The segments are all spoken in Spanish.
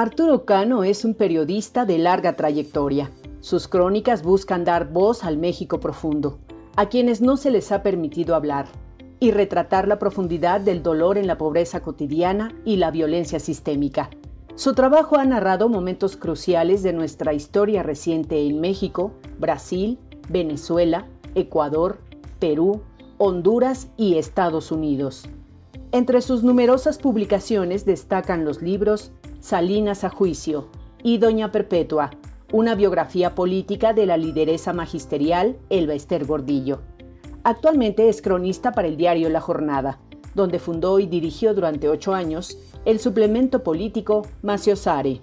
Arturo Cano es un periodista de larga trayectoria. Sus crónicas buscan dar voz al México profundo, a quienes no se les ha permitido hablar, y retratar la profundidad del dolor en la pobreza cotidiana y la violencia sistémica. Su trabajo ha narrado momentos cruciales de nuestra historia reciente en México, Brasil, Venezuela, Ecuador, Perú, Honduras y Estados Unidos. Entre sus numerosas publicaciones destacan los libros Salinas a Juicio y Doña Perpetua, una biografía política de la lideresa magisterial Elba Ester Gordillo. Actualmente es cronista para el diario La Jornada, donde fundó y dirigió durante ocho años el suplemento político Maciosare.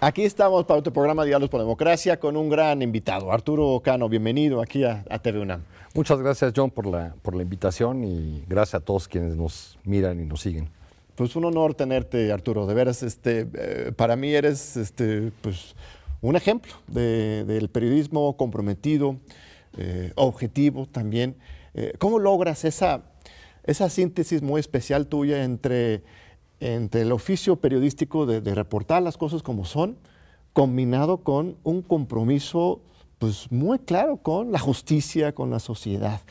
Aquí estamos para otro programa Diálogos por Democracia con un gran invitado, Arturo Cano. Bienvenido aquí a, a TV UNAM. Muchas gracias, John, por la, por la invitación y gracias a todos quienes nos miran y nos siguen. Pues un honor tenerte, Arturo. De veras, este, eh, para mí eres este, pues, un ejemplo de, del periodismo comprometido, eh, objetivo también. Eh, ¿Cómo logras esa, esa síntesis muy especial tuya entre, entre el oficio periodístico de, de reportar las cosas como son, combinado con un compromiso pues muy claro con la justicia, con la sociedad.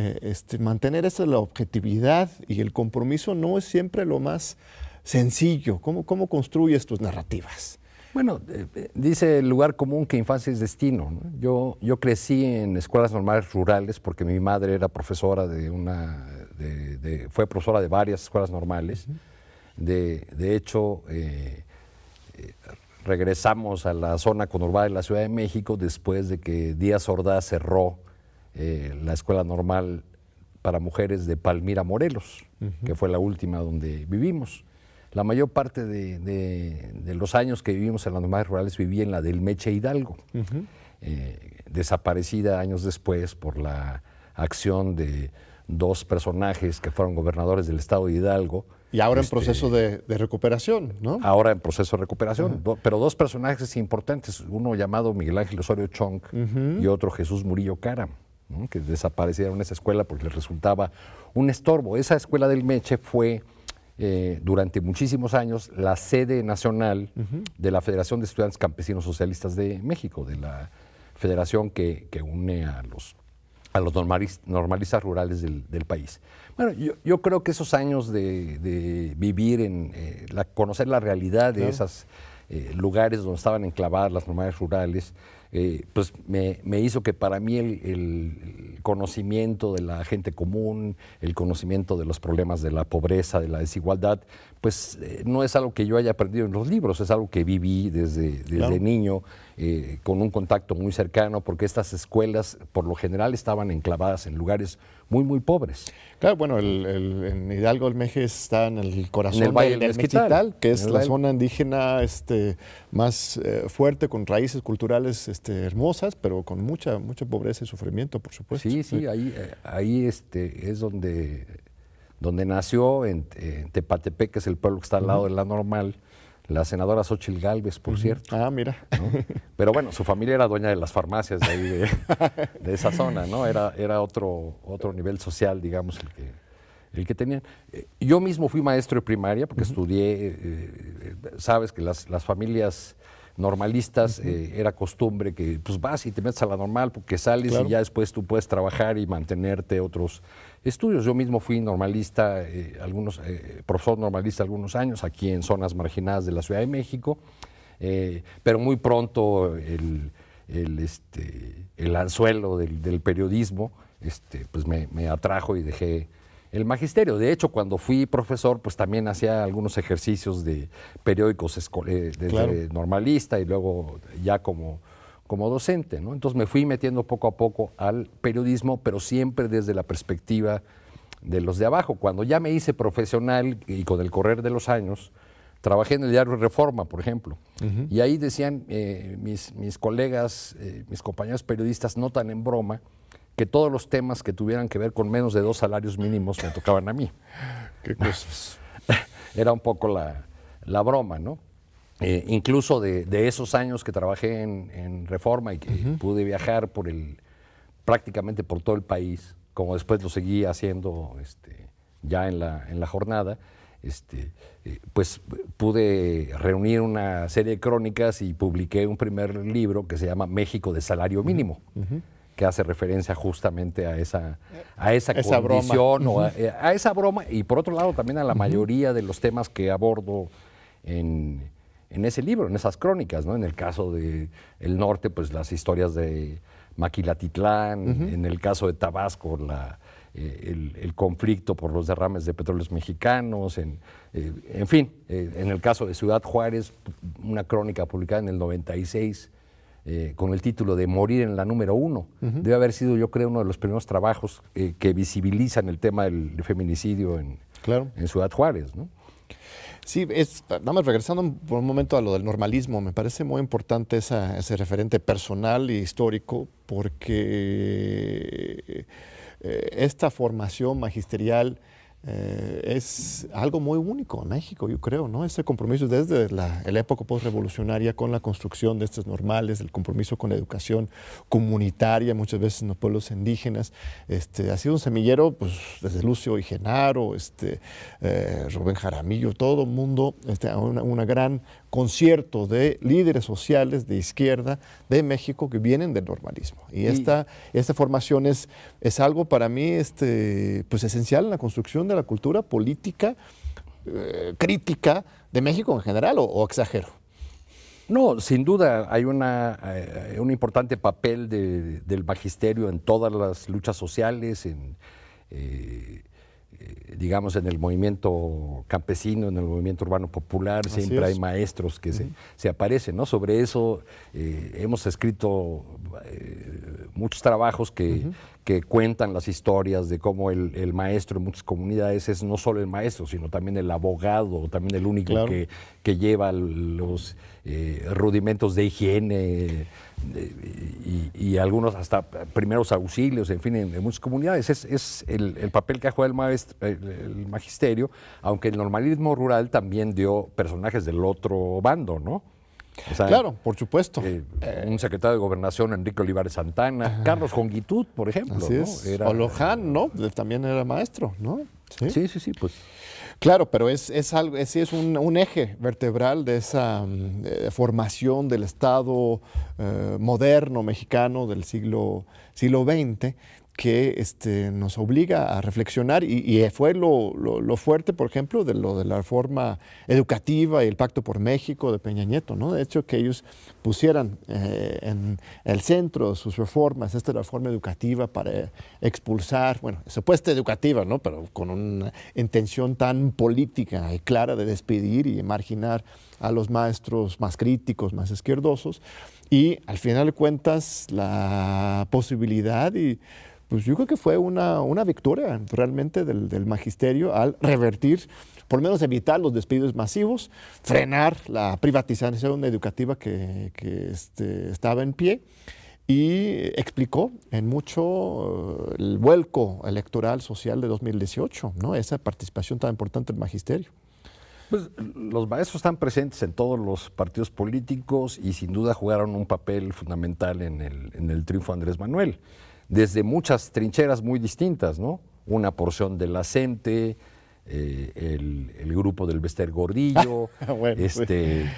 Eh, este, mantener esa la objetividad y el compromiso no es siempre lo más sencillo. ¿Cómo, cómo construyes tus narrativas? Bueno, eh, dice el lugar común que infancia es destino. ¿no? Yo, yo crecí en escuelas normales rurales porque mi madre era profesora de una, de, de, fue profesora de varias escuelas normales. De, de, hecho, eh, regresamos a la zona conurbada de la Ciudad de México después de que Díaz Ordaz cerró eh, la escuela normal para mujeres de Palmira, Morelos, uh -huh. que fue la última donde vivimos. La mayor parte de, de, de, los años que vivimos en las normales rurales viví en la del Meche Hidalgo, uh -huh. eh, desaparecida años después por la acción de dos personajes que fueron gobernadores del estado de Hidalgo, y ahora este, en proceso de, de, recuperación, ¿no? Ahora en proceso de recuperación, uh -huh. do, pero dos personajes importantes, uno llamado Miguel Ángel Osorio Chong y otro Jesús Murillo Cara, ¿no? que desaparecieron esa escuela porque les resultaba un estorbo. Esa escuela del Meche fue eh, durante muchísimos años la sede nacional uh -huh. de la Federación de Estudiantes Campesinos Socialistas de México, de la federación que, que une a los, a los normalistas, normalistas rurales del, del país. Bueno, yo, yo, creo que esos años de, de vivir en, eh, la, conocer la realidad de claro. esos eh, lugares donde estaban enclavadas las normales rurales, eh, pues me, me, hizo que para mí el, el, conocimiento de la gente común, el conocimiento de los problemas de la pobreza, de la desigualdad, pues eh, no es algo que yo haya aprendido en los libros, es algo que viví desde, desde claro. niño, eh, con un contacto muy cercano, porque estas escuelas por lo general estaban enclavadas en lugares muy, muy pobres. Claro, bueno, el, el, en Hidalgo el Meje está en el corazón en el Valle del, del Mezquital, que es la zona indígena este, más eh, fuerte, con raíces culturales este, hermosas, pero con mucha, mucha pobreza y sufrimiento, por supuesto. Sí, sí, ahí, ahí este, es donde donde nació en, en, Tepatepec, que es el pueblo que está al lado uh -huh. de la normal, la senadora Xochil Gálvez, por uh -huh. cierto. Ah, mira. ¿no? Pero bueno, su familia era dueña de las farmacias de ahí, de, de esa zona, ¿no? Era, era otro, otro nivel social, digamos, el que, el que tenían. Eh, yo mismo fui maestro de primaria porque uh -huh. estudié, eh, sabes que las, las familias normalistas, uh -huh. eh, era costumbre que pues vas y te metes a la normal porque sales claro. y ya después tú puedes trabajar y mantenerte otros estudios. Yo mismo fui normalista, eh, algunos, eh, profesor normalista algunos años aquí en zonas marginadas de la Ciudad de México, eh, pero muy pronto el, el, este, el anzuelo del, del periodismo este, pues me, me atrajo y dejé el magisterio. De hecho, cuando fui profesor, pues también hacía algunos ejercicios de periódicos desde claro. normalista y luego ya como, como docente. ¿no? Entonces me fui metiendo poco a poco al periodismo, pero siempre desde la perspectiva de los de abajo. Cuando ya me hice profesional y con el correr de los años, trabajé en el diario Reforma, por ejemplo, uh -huh. y ahí decían eh, mis, mis colegas, eh, mis compañeros periodistas, no tan en broma, que todos los temas que tuvieran que ver con menos de dos salarios mínimos me tocaban a mí. ¿Qué cosas? Era un poco la, la broma, ¿no? Eh, incluso de, de, esos años que trabajé en, en Reforma y que uh -huh. pude viajar por el, prácticamente por todo el país, como después lo seguí haciendo este, ya en la, en la jornada, este, eh, pues pude reunir una serie de crónicas y publiqué un primer libro que se llama México de Salario Mínimo, que hace referencia justamente a esa, a esa, condición o eh, a, esa broma y por otro lado también a la mayoría de los temas que abordo en, ese libro, en esas crónicas, ¿no? En el caso del el norte, pues las historias de Maquilatitlán, en el caso de Tabasco, la, eh, el, conflicto por los derrames de petróleos mexicanos, en, eh, en fin, eh, en el caso de Ciudad Juárez, una crónica publicada en el 96 con el título de Morir en la número uno. Debe haber sido, yo creo, uno de los primeros trabajos que visibilizan el tema del feminicidio en, en Ciudad Juárez. ¿no? Sí, es, nada más regresando por un momento a lo del normalismo, me parece muy importante ese referente personal y histórico porque eh, esta formación magisterial eh, es algo muy único en México, yo creo, ¿no? Ese compromiso desde la, época postrevolucionaria con la construcción de estos normales, el compromiso con la educación comunitaria, muchas veces en los pueblos indígenas, este, ha sido un semillero, pues, desde Lucio y Genaro, este, eh, Rubén Jaramillo, todo el mundo, este, una gran concierto de líderes sociales de izquierda de México que vienen del normalismo. Y, esta, esta formación es, es algo para mí este, pues esencial en la construcción de la cultura política eh, crítica de México en general, o, exagero. No, sin duda hay una, eh, un importante papel del magisterio en todas las luchas sociales, en, eh, digamos, en el movimiento campesino, en el movimiento urbano popular, siempre hay maestros que se, aparecen, ¿no? Sobre eso eh, hemos escrito eh, muchos trabajos que, que, cuentan las historias de cómo el, maestro en muchas comunidades es no solo el maestro, sino también el abogado, también el único que, que, lleva los rudimentos de higiene y, algunos hasta primeros auxilios, en fin, en, muchas comunidades. Es, el, papel que ha jugado el, magisterio, aunque el normalismo rural también dio personajes del otro bando, ¿no? Claro, por supuesto. Eh, un secretario de Gobernación, Enrique Olivares Santana, Carlos Jongitud, por ejemplo. Así es. Era, ¿no? También era maestro, ¿no? sí, sí, sí pues. Claro, pero es, es, algo, es, es un, eje vertebral de esa mm, eh, formación del Estado eh, moderno mexicano del siglo, siglo XX que este, nos obliga a reflexionar y, fue lo, fuerte, por ejemplo, de lo de la reforma educativa y el Pacto por México de Peña Nieto, ¿no? De hecho, que ellos pusieran eh, en el centro de sus reformas esta reforma educativa para expulsar, bueno, supuesta educativa, ¿no? Pero con una intención tan política y clara de despedir y marginar a los maestros más críticos, más izquierdosos, y al final de cuentas la posibilidad y pues yo creo que fue una, victoria realmente del, magisterio al revertir, por lo menos evitar los despidos masivos, frenar la privatización educativa que, este, estaba en pie y explicó en mucho eh, el vuelco electoral social de 2018, ¿no? esa participación tan importante del magisterio. Pues, los maestros están presentes en todos los partidos políticos y sin duda jugaron un papel fundamental en el, en el triunfo de Andrés Manuel desde muchas trincheras muy distintas, ¿no? Una porción de la CENTE, eh, el, grupo del Bester Gordillo, este,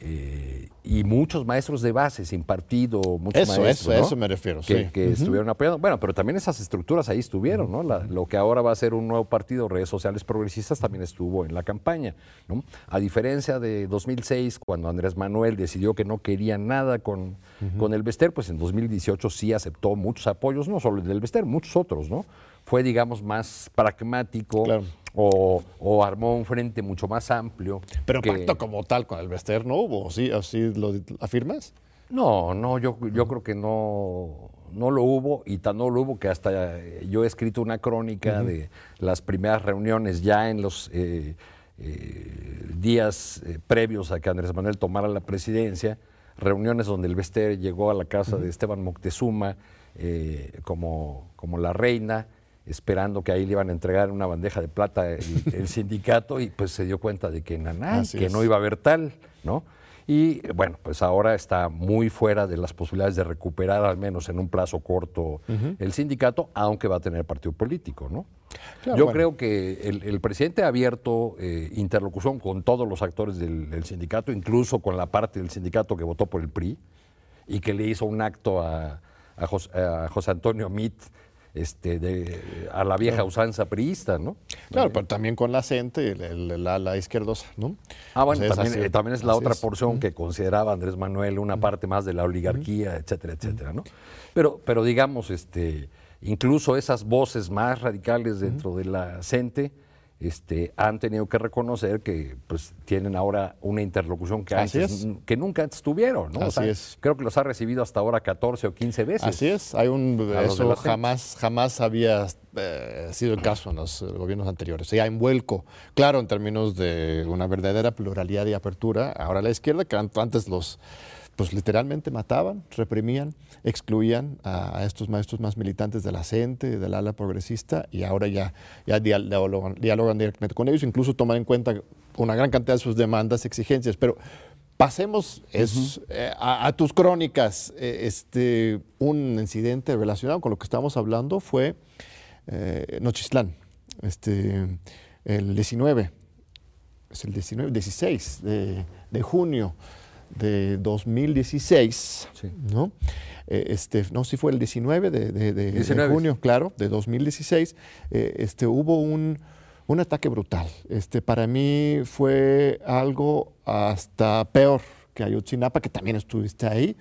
eh, y muchos maestros de base sin partido, muchos eso, maestros. Eso, eso me refiero, que, que estuvieron apoyando. Bueno, pero también esas estructuras ahí estuvieron, ¿no? lo que ahora va a ser un nuevo partido, redes sociales progresistas, también estuvo en la campaña, ¿no? A diferencia de 2006, cuando Andrés Manuel decidió que no quería nada con, con el Bester, pues en 2018 sí aceptó muchos apoyos, no solo el del Bester, muchos otros, ¿no? Fue, digamos, más pragmático. Claro o, armó un frente mucho más amplio. Pero pacto como tal con el Bester no hubo, ¿sí? ¿Así lo afirmas? No, no, yo, yo creo que no, no lo hubo y tan no lo hubo que hasta yo he escrito una crónica de las primeras reuniones ya en los eh, eh, días eh, previos a que Andrés Manuel tomara la presidencia, reuniones donde el Bester llegó a la casa de Esteban Moctezuma como, como la reina esperando que ahí le iban a entregar una bandeja de plata el, sindicato y pues se dio cuenta de que nada, que no iba a haber tal, ¿no? Y bueno, pues ahora está muy fuera de las posibilidades de recuperar, al menos en un plazo corto, el sindicato, aunque va a tener partido político, ¿no? Yo creo que el, presidente ha abierto eh, interlocución con todos los actores del, sindicato, incluso con la parte del sindicato que votó por el PRI y que le hizo un acto a, a, José, Antonio Mitt este, de, a la vieja usanza priista, ¿no? Claro, pero también con la CENTE, la, la, izquierdosa, ¿no? Ah, bueno, también, también, es la otra porción que consideraba Andrés Manuel una parte más de la oligarquía, etcétera, etcétera, ¿no? Pero, pero digamos, este, incluso esas voces más radicales dentro de la CENTE, este, han tenido que reconocer que pues, tienen ahora una interlocución que, antes, que nunca antes tuvieron. ¿no? Así es. Creo que los ha recibido hasta ahora 14 o 15 veces. Así es. Hay un, eso jamás, jamás había eh, sido el caso en los gobiernos anteriores. hay un vuelco, claro, en términos de una verdadera pluralidad y apertura. Ahora la izquierda, que antes los pues literalmente mataban, reprimían, excluían a, estos maestros más militantes de la CENTE, del ala progresista, y ahora ya, ya dialogan, directamente con ellos, incluso toman en cuenta una gran cantidad de sus demandas, exigencias. Pero pasemos eh, a, tus crónicas. Eh, este, un incidente relacionado con lo que estamos hablando fue eh, Nochistlán, este, el 19, es el 19, 16 de, de junio de 2016, ¿no? Eh, este, no, si fue el 19 de, junio, claro, de 2016, eh, este, hubo un, ataque brutal. Este, para mí fue algo hasta peor que Ayotzinapa, que también estuviste ahí,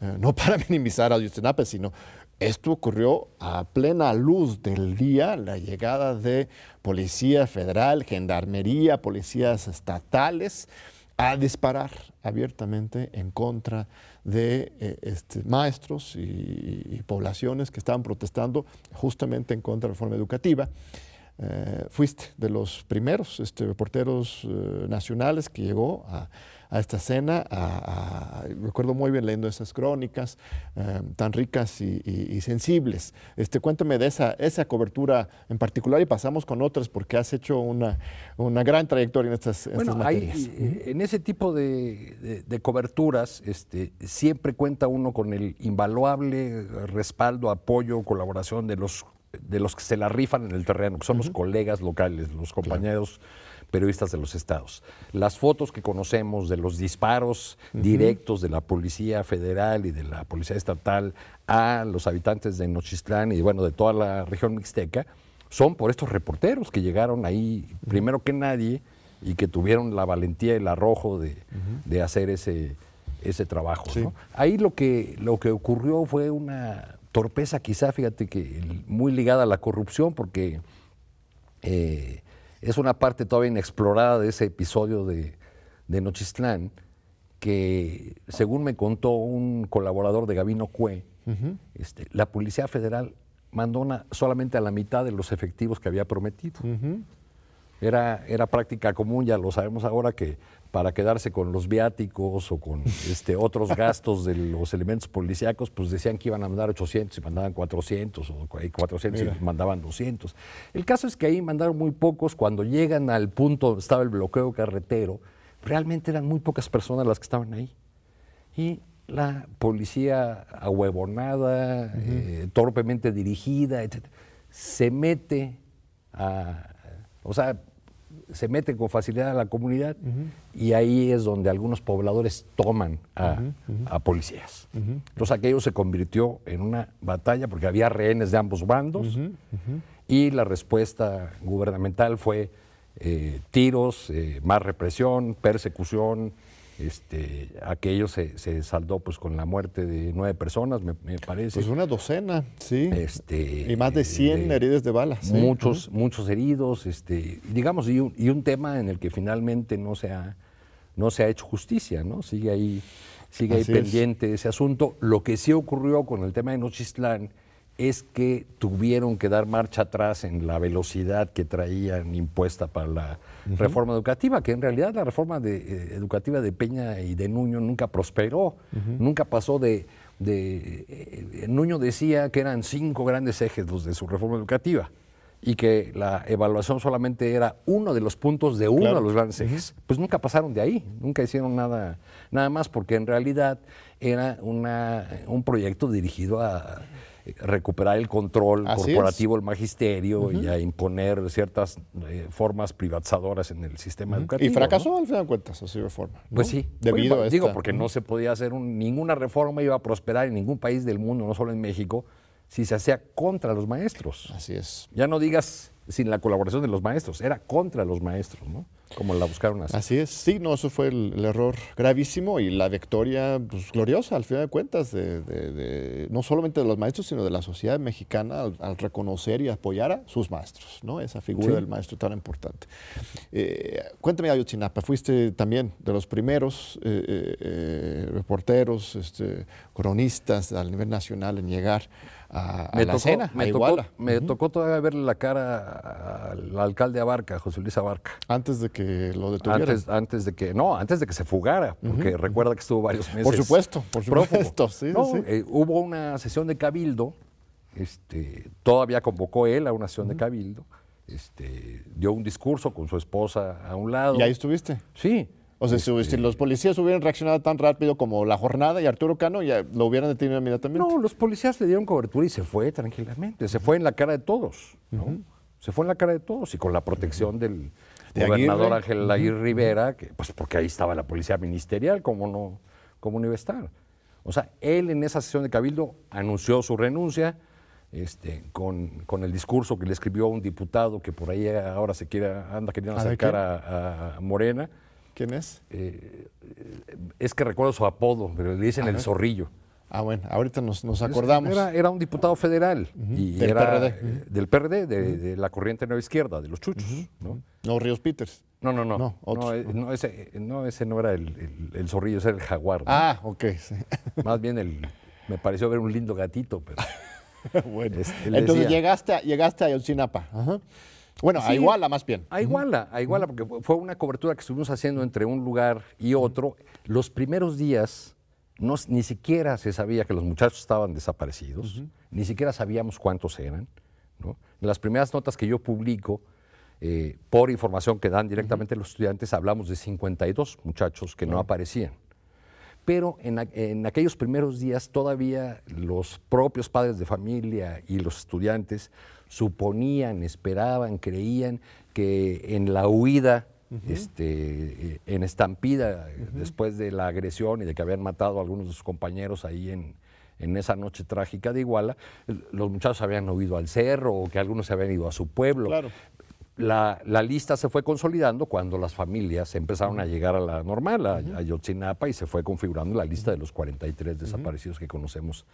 eh, no para minimizar a Ayotzinapa, sino esto ocurrió a plena luz del día, la llegada de Policía Federal, Gendarmería, policías estatales, a disparar abiertamente en contra de eh, este, maestros y, poblaciones que estaban protestando justamente en contra de la reforma educativa. Eh, fuiste de los primeros este, reporteros eh, nacionales que llegó a, a esta escena. recuerdo muy bien leyendo esas crónicas em, tan ricas y, sensibles. Este, cuéntame de esa, esa cobertura en particular y pasamos con otras porque has hecho una, una gran trayectoria en estas, bueno, materias. Eh, en ese tipo de, de, coberturas este, siempre cuenta uno con el invaluable respaldo, apoyo, colaboración de los de los que se la rifan en el terreno, que son los colegas locales, los compañeros periodistas de los estados. Las fotos que conocemos de los disparos directos de la Policía Federal y de la Policía Estatal a los habitantes de Nochistlán y bueno, de toda la región mixteca, son por estos reporteros que llegaron ahí primero que nadie y que tuvieron la valentía y el arrojo de, hacer ese, ese trabajo. Ahí lo que, lo que ocurrió fue una torpeza quizá, fíjate que muy ligada a la corrupción, porque eh, es una parte todavía inexplorada de ese episodio de, de Nochistlán, que según me contó un colaborador de Gabino Cue, este, la Policía Federal mandó solamente a la mitad de los efectivos que había prometido. Era, era práctica común, ya lo sabemos ahora, que para quedarse con los viáticos o con este, otros gastos de los elementos policíacos, pues decían que iban a mandar 800 y mandaban 400, o 400 y mandaban 200. El caso es que ahí mandaron muy pocos, cuando llegan al punto donde estaba el bloqueo carretero, realmente eran muy pocas personas las que estaban ahí. Y la policía ahuevonada, eh, torpemente dirigida, etc., se mete a... O sea, se meten con facilidad a la comunidad y ahí es donde algunos pobladores toman a, policías. Entonces aquello se convirtió en una batalla porque había rehenes de ambos bandos y la respuesta gubernamental fue eh, tiros, eh, más represión, persecución, este, aquello se, se, saldó pues con la muerte de nueve personas, me, parece. Pues una docena, sí. Este, y más de 100 heridas de balas. Muchos, muchos heridos, este, digamos, y un, y un, tema en el que finalmente no se ha, no se ha hecho justicia, ¿no? Sigue ahí, sigue ahí pendiente ese asunto. Lo que sí ocurrió con el tema de Nochistlán es que tuvieron que dar marcha atrás en la velocidad que traían impuesta para la reforma educativa, que en realidad la reforma eh, educativa de Peña y de Nuño nunca prosperó, nunca pasó de... de eh, Nuño decía que eran cinco grandes ejes los de su reforma educativa y que la evaluación solamente era uno de los puntos de uno de los grandes ejes, pues nunca pasaron de ahí, nunca hicieron nada, nada más, porque en realidad era una, un proyecto dirigido a recuperar el control corporativo del magisterio y a imponer ciertas eh, formas privatizadoras en el sistema educativo. Y fracasó al final de cuentas así reforma. Pues sí. Debido a Digo, porque no se podía hacer ninguna reforma, iba a prosperar en ningún país del mundo, no solo en México, si se hacía contra los maestros. Así es. Ya no digas sin la colaboración de los maestros, era contra los maestros, ¿no? Como la buscaron así. Así es, sí, no, eso fue el, error gravísimo y la victoria pues, gloriosa, al final de cuentas, de, no solamente de los maestros, sino de la sociedad mexicana al, reconocer y apoyar a sus maestros, ¿no? Esa figura del maestro tan importante. Eh, cuéntame, Ayotzinapa, fuiste también de los primeros eh, eh, reporteros, este, cronistas a nivel nacional en llegar a, me la cena, me, tocó, me tocó todavía verle la cara al alcalde Abarca, José Luis Abarca. Antes de que lo detuvieran. Antes, antes de que, no, antes de que se fugara, porque recuerda que estuvo varios meses. Por supuesto, por supuesto. Sí, eh, hubo una sesión de cabildo, este, todavía convocó él a una sesión de cabildo, este, dio un discurso con su esposa a un lado. ¿Y ahí estuviste? Sí. O sea, si este, los policías hubieran reaccionado tan rápido como la jornada y Arturo Cano, ya lo hubieran detenido inmediatamente. No, los policías le dieron cobertura y se fue tranquilamente. Se fue en la cara de todos. Se fue en la cara de todos y con la protección del gobernador Ángel Aguirre Rivera, que, pues porque ahí estaba la policía ministerial, como no, cómo no iba a estar? O sea, él en esa sesión de Cabildo anunció su renuncia. Este, con, con, el discurso que le escribió un diputado que por ahí ahora se quiere, anda queriendo acercar a, a Morena, ¿Quién es? Eh, es que recuerdo su apodo, pero le dicen el zorrillo. Ah, bueno, ahorita nos, acordamos. Era, un diputado federal y del era PRD. Eh, del PRD, de, la corriente nueva izquierda, de los chuchos. ¿no? no, Ríos Peters. No, no, no. No, eh, no, ese, no, ese no era el, zorrillo, ese era el jaguar. Ah, ok. Más bien el, me pareció ver un lindo gatito, pero. bueno. Entonces llegaste, a, llegaste a Yotzinapa. Ajá. Bueno, a Iguala más bien. A Iguala, a Iguala, porque fue una cobertura que estuvimos haciendo entre un lugar y otro. Los primeros días no, ni siquiera se sabía que los muchachos estaban desaparecidos, ni siquiera sabíamos cuántos eran. ¿no? En las primeras notas que yo publico, eh, por información que dan directamente los estudiantes, hablamos de 52 muchachos que no aparecían. Pero en, en, aquellos primeros días todavía los propios padres de familia y los estudiantes suponían, esperaban, creían que en la huida, este, en estampida, después de la agresión y de que habían matado a algunos de sus compañeros ahí en, esa noche trágica de Iguala, los muchachos habían huido al cerro o que algunos se habían ido a su pueblo. La, lista se fue consolidando cuando las familias empezaron a llegar a la normal, a, Yotzinapa, y se fue configurando la lista de los 43 desaparecidos que conocemos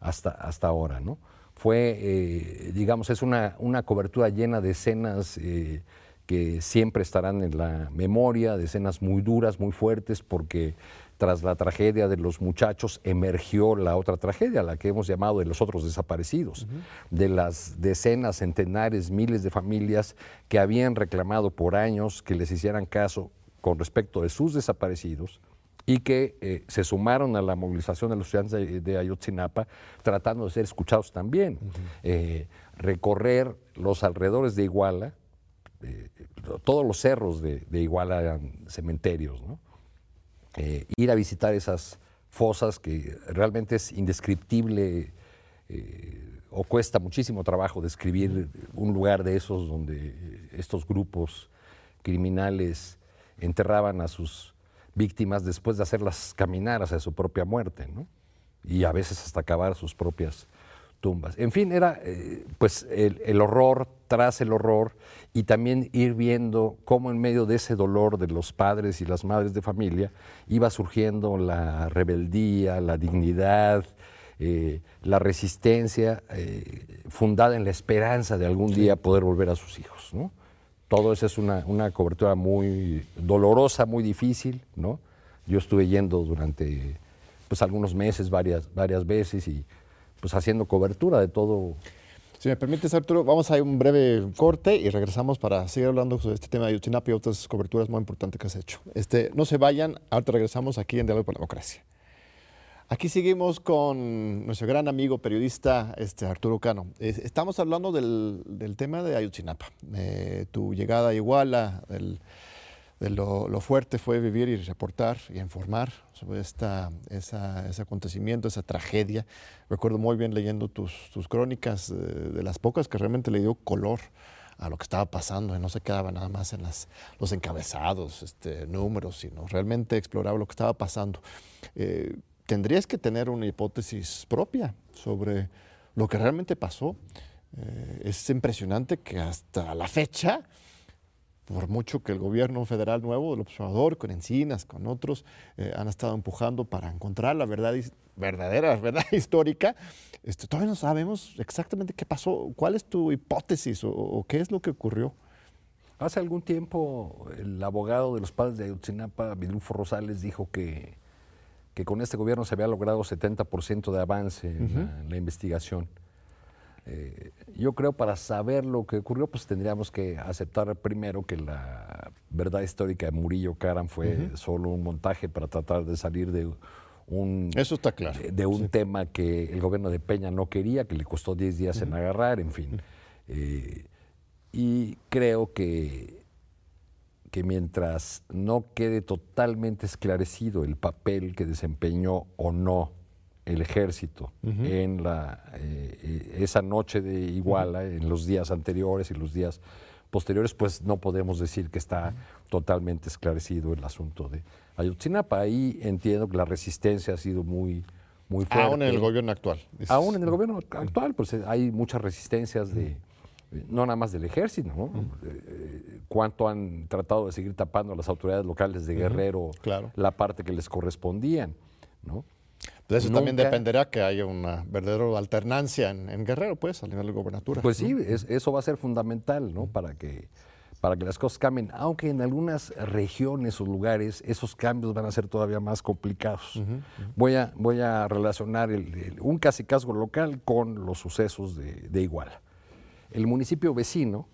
hasta, hasta ahora. ¿no? fue, eh, digamos, es una, una, cobertura llena de escenas eh, que siempre estarán en la memoria, de escenas muy duras, muy fuertes, porque tras la tragedia de los muchachos emergió la otra tragedia, la que hemos llamado de los otros desaparecidos, de las decenas, centenares, miles de familias que habían reclamado por años que les hicieran caso con respecto de sus desaparecidos y que eh, se sumaron a la movilización de los estudiantes de, Ayotzinapa tratando de ser escuchados también. Eh, recorrer los alrededores de Iguala, eh, todos los cerros de, Iguala eran cementerios, ir a visitar esas fosas que realmente es indescriptible o cuesta muchísimo trabajo describir un lugar de esos donde estos grupos criminales enterraban a sus víctimas después de hacerlas caminar hacia su propia muerte, ¿no? y a veces hasta acabar sus propias tumbas. En fin, era eh, pues el, horror tras el horror y también ir viendo cómo en medio de ese dolor de los padres y las madres de familia iba surgiendo la rebeldía, la dignidad, eh, la resistencia eh, fundada en la esperanza de algún día poder volver a sus hijos. ¿no? todo eso es una, cobertura muy dolorosa, muy difícil, ¿no? Yo estuve yendo durante pues algunos meses, varias, varias veces y pues haciendo cobertura de todo. Si me permites, Arturo, vamos a ir un breve corte y regresamos para seguir hablando sobre este tema de Ayotzinapa y otras coberturas muy importantes que has hecho. Este, no se vayan, ahorita regresamos aquí en Diálogo por la Democracia. Aquí seguimos con nuestro gran amigo periodista este, Arturo Cano. estamos hablando del, tema de Ayotzinapa. Eh, tu llegada a Iguala, de lo, fuerte fue vivir y reportar y informar sobre esta, ese acontecimiento, esa tragedia. Recuerdo muy bien leyendo tus, crónicas, eh, de las pocas que realmente le dio color a lo que estaba pasando y no se quedaba nada más en las, los encabezados, este, números, sino realmente exploraba lo que estaba pasando. Eh, tendrías que tener una hipótesis propia sobre lo que realmente pasó. Eh, es impresionante que hasta la fecha, por mucho que el gobierno federal nuevo, el observador, con Encinas, con otros, eh, han estado empujando para encontrar la verdad verdadera, la verdad histórica, este, todavía no sabemos exactamente qué pasó. ¿Cuál es tu hipótesis o, qué es lo que ocurrió? Hace algún tiempo el abogado de los padres de Ayotzinapa, Vidulfo Rosales, dijo que que con este gobierno se había logrado 70% de avance en, la, investigación. Eh, yo creo para saber lo que ocurrió, pues tendríamos que aceptar primero que la verdad histórica de Murillo Karam fue solo un montaje para tratar de salir de un, Eso está claro. de, un tema que el gobierno de Peña no quería, que le costó 10 días en agarrar, en fin. Eh, y creo que que mientras no quede totalmente esclarecido el papel que desempeñó o no el ejército en la, eh, esa noche de Iguala, en los días anteriores y los días posteriores, pues no podemos decir que está totalmente esclarecido el asunto de Ayotzinapa. Ahí entiendo que la resistencia ha sido muy, muy fuerte. Aún en el gobierno actual. Aún en el gobierno actual, pues hay muchas resistencias de no nada más del ejército, ¿no? Eh, cuánto han tratado de seguir tapando a las autoridades locales de Guerrero la parte que les correspondían, ¿no? De eso también dependerá que haya una verdadera alternancia en, Guerrero, pues, a nivel de gobernatura. Pues sí, eso va a ser fundamental, ¿no? Para que, para que las cosas cambien, aunque en algunas regiones o lugares esos cambios van a ser todavía más complicados. Voy, a, voy a relacionar un casicazgo local con los sucesos de, de Iguala. El municipio vecino,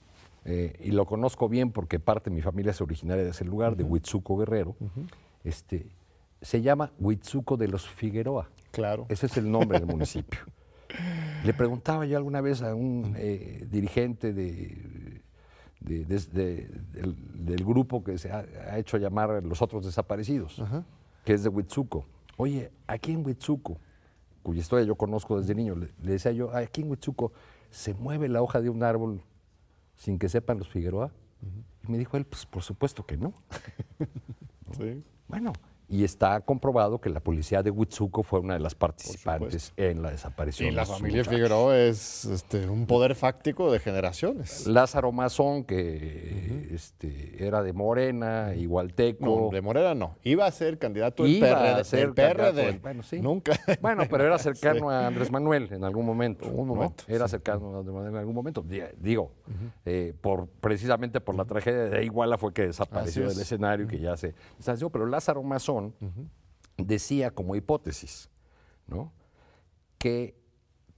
eh, y lo conozco bien porque parte de mi familia es originaria de ese lugar, de Huitzuco Guerrero, este, se llama Huitzuco de los Figueroa. Claro. Ese es el nombre del municipio. Le preguntaba yo alguna vez a un eh, dirigente de, del, grupo que se ha, hecho llamar los otros desaparecidos, que es de Huitzuco. Oye, aquí en Huitzuco, cuya historia yo conozco desde niño, le, le decía yo, aquí en Huitzuco ¿se mueve la hoja de un árbol sin que sepan los Figueroa? Y me dijo él, pues por supuesto que no. sí. Bueno, y está comprobado que la policía de Huitzuco fue una de las participantes en la desaparición. Y la familia Figueroa es este, un poder fáctico de generaciones. Lázaro Mazón, que este, era de Morena, igualteco. No, de Morena no. Iba a ser candidato del PRD. A ser PRD. bueno, sí. Nunca. Bueno, pero era cercano a Andrés Manuel en algún momento. Un momento. Era cercano a Andrés Manuel en algún momento. Digo, eh, por, precisamente por la tragedia de Iguala fue que desapareció del escenario y que ya se. Pero Lázaro Mazón decía como hipótesis que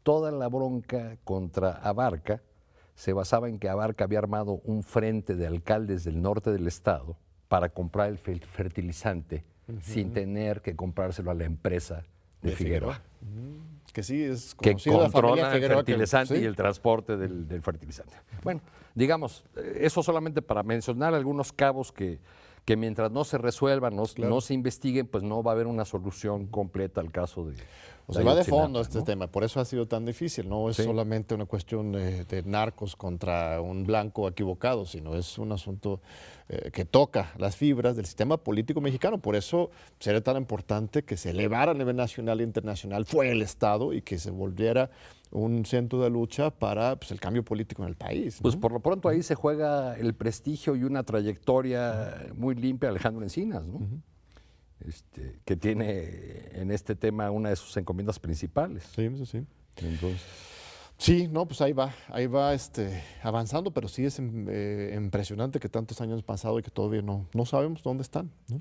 toda la bronca contra Abarca se basaba en que Abarca había armado un frente de alcaldes del norte del estado para comprar el fertilizante sin tener que comprárselo a la empresa de, Figueroa. Que sí, es que controla el fertilizante y el transporte del, del, fertilizante. Bueno, digamos, eh, eso solamente para mencionar algunos cabos que, que mientras no se resuelvan, no, se investiguen, pues no va a haber una solución completa al caso de... O sea, va de fondo este tema, por eso ha sido tan difícil. No es solamente una cuestión de, narcos contra un blanco equivocado, sino es un asunto eh, que toca las fibras del sistema político mexicano. Por eso sería tan importante que se elevara a nivel nacional e internacional, fue el Estado y que se volviera un centro de lucha para pues, el cambio político en el país. Pues por lo pronto ahí se juega el prestigio y una trayectoria muy limpia Alejandro Encinas, ¿no? este, que tiene en este tema una de sus encomiendas principales. Sí, sí, sí. Entonces... Sí, no, pues ahí va, ahí va este, avanzando, pero sí es eh, impresionante que tantos años han pasado y que todavía no, no sabemos dónde están. ¿no?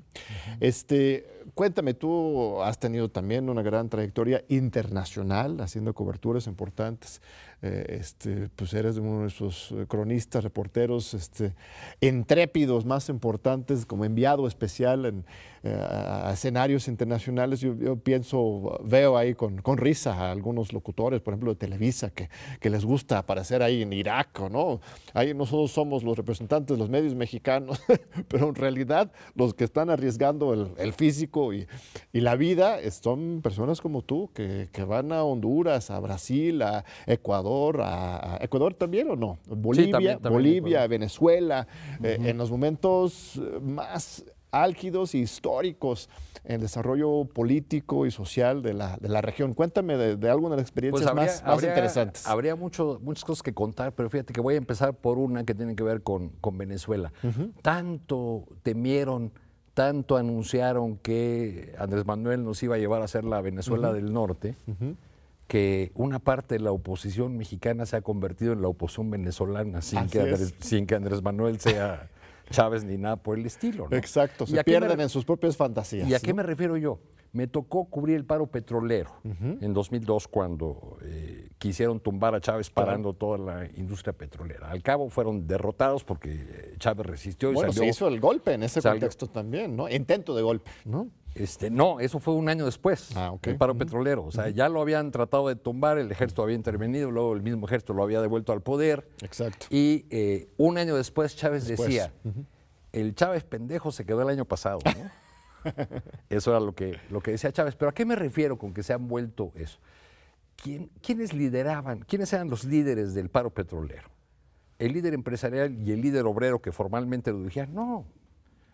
este, cuéntame, tú has tenido también una gran trayectoria internacional haciendo coberturas importantes. Eh, este, pues eres uno de esos eh, cronistas, reporteros este, intrépidos más importantes como enviado especial en, eh, a escenarios internacionales. Yo, yo pienso, veo ahí con, con risa a algunos locutores, por ejemplo, de Televisa, que, que les gusta aparecer ahí en Irak, ¿o ¿no? Ahí nosotros somos los representantes de los medios mexicanos, pero en realidad los que están arriesgando el, el físico y, y la vida es- son personas como tú, que, que van a Honduras, a Brasil, a Ecuador, a, a Ecuador también o no, Bolivia, también, también Bolivia, Ecuador. Venezuela, eh, en los momentos eh, más álgidos y históricos en el desarrollo político y social de la, de la región. Cuéntame de, de alguna de las experiencias Pues habría, más, más habría- interesantes. Habría mucho, muchas cosas que contar, pero fíjate que voy a empezar por una que tiene que ver con, con Venezuela. Tanto temieron, tanto anunciaron que Andrés Manuel nos iba a llevar a ser la Venezuela del Norte, que una parte de la oposición mexicana se ha convertido en la oposición venezolana sin, que Andrés, sin que Andrés Manuel sea Chávez ni nada por el estilo. ¿no? Exacto, ¿Y se me pierden en sus propias fantasías. ¿Y a qué me refiero yo? Me tocó cubrir el paro petrolero en 2002 cuando eh, quisieron tumbar a Chávez parando toda la industria petrolera. Al cabo fueron derrotados porque eh, Chávez resistió y Bueno, se salió. hizo el golpe en ese salió- contexto también, ¿no? Intento de golpe, ¿no? Este, no, eso fue un año después, Ah, el paro petrolero. O sea, ya lo habían tratado de tumbar, el ejército había intervenido, luego el mismo ejército lo había devuelto al poder. Exacto. Y eh, un año después Chávez Después, decía, el Chávez pendejo se quedó el año pasado. ¿no? eso era lo que, lo que decía Chávez. Pero ¿a qué me refiero con que se han vuelto eso? ¿Quién- ¿Quiénes lideraban? ¿Quiénes eran los líderes del paro petrolero? El líder empresarial y el líder obrero que formalmente lo dirigían, no.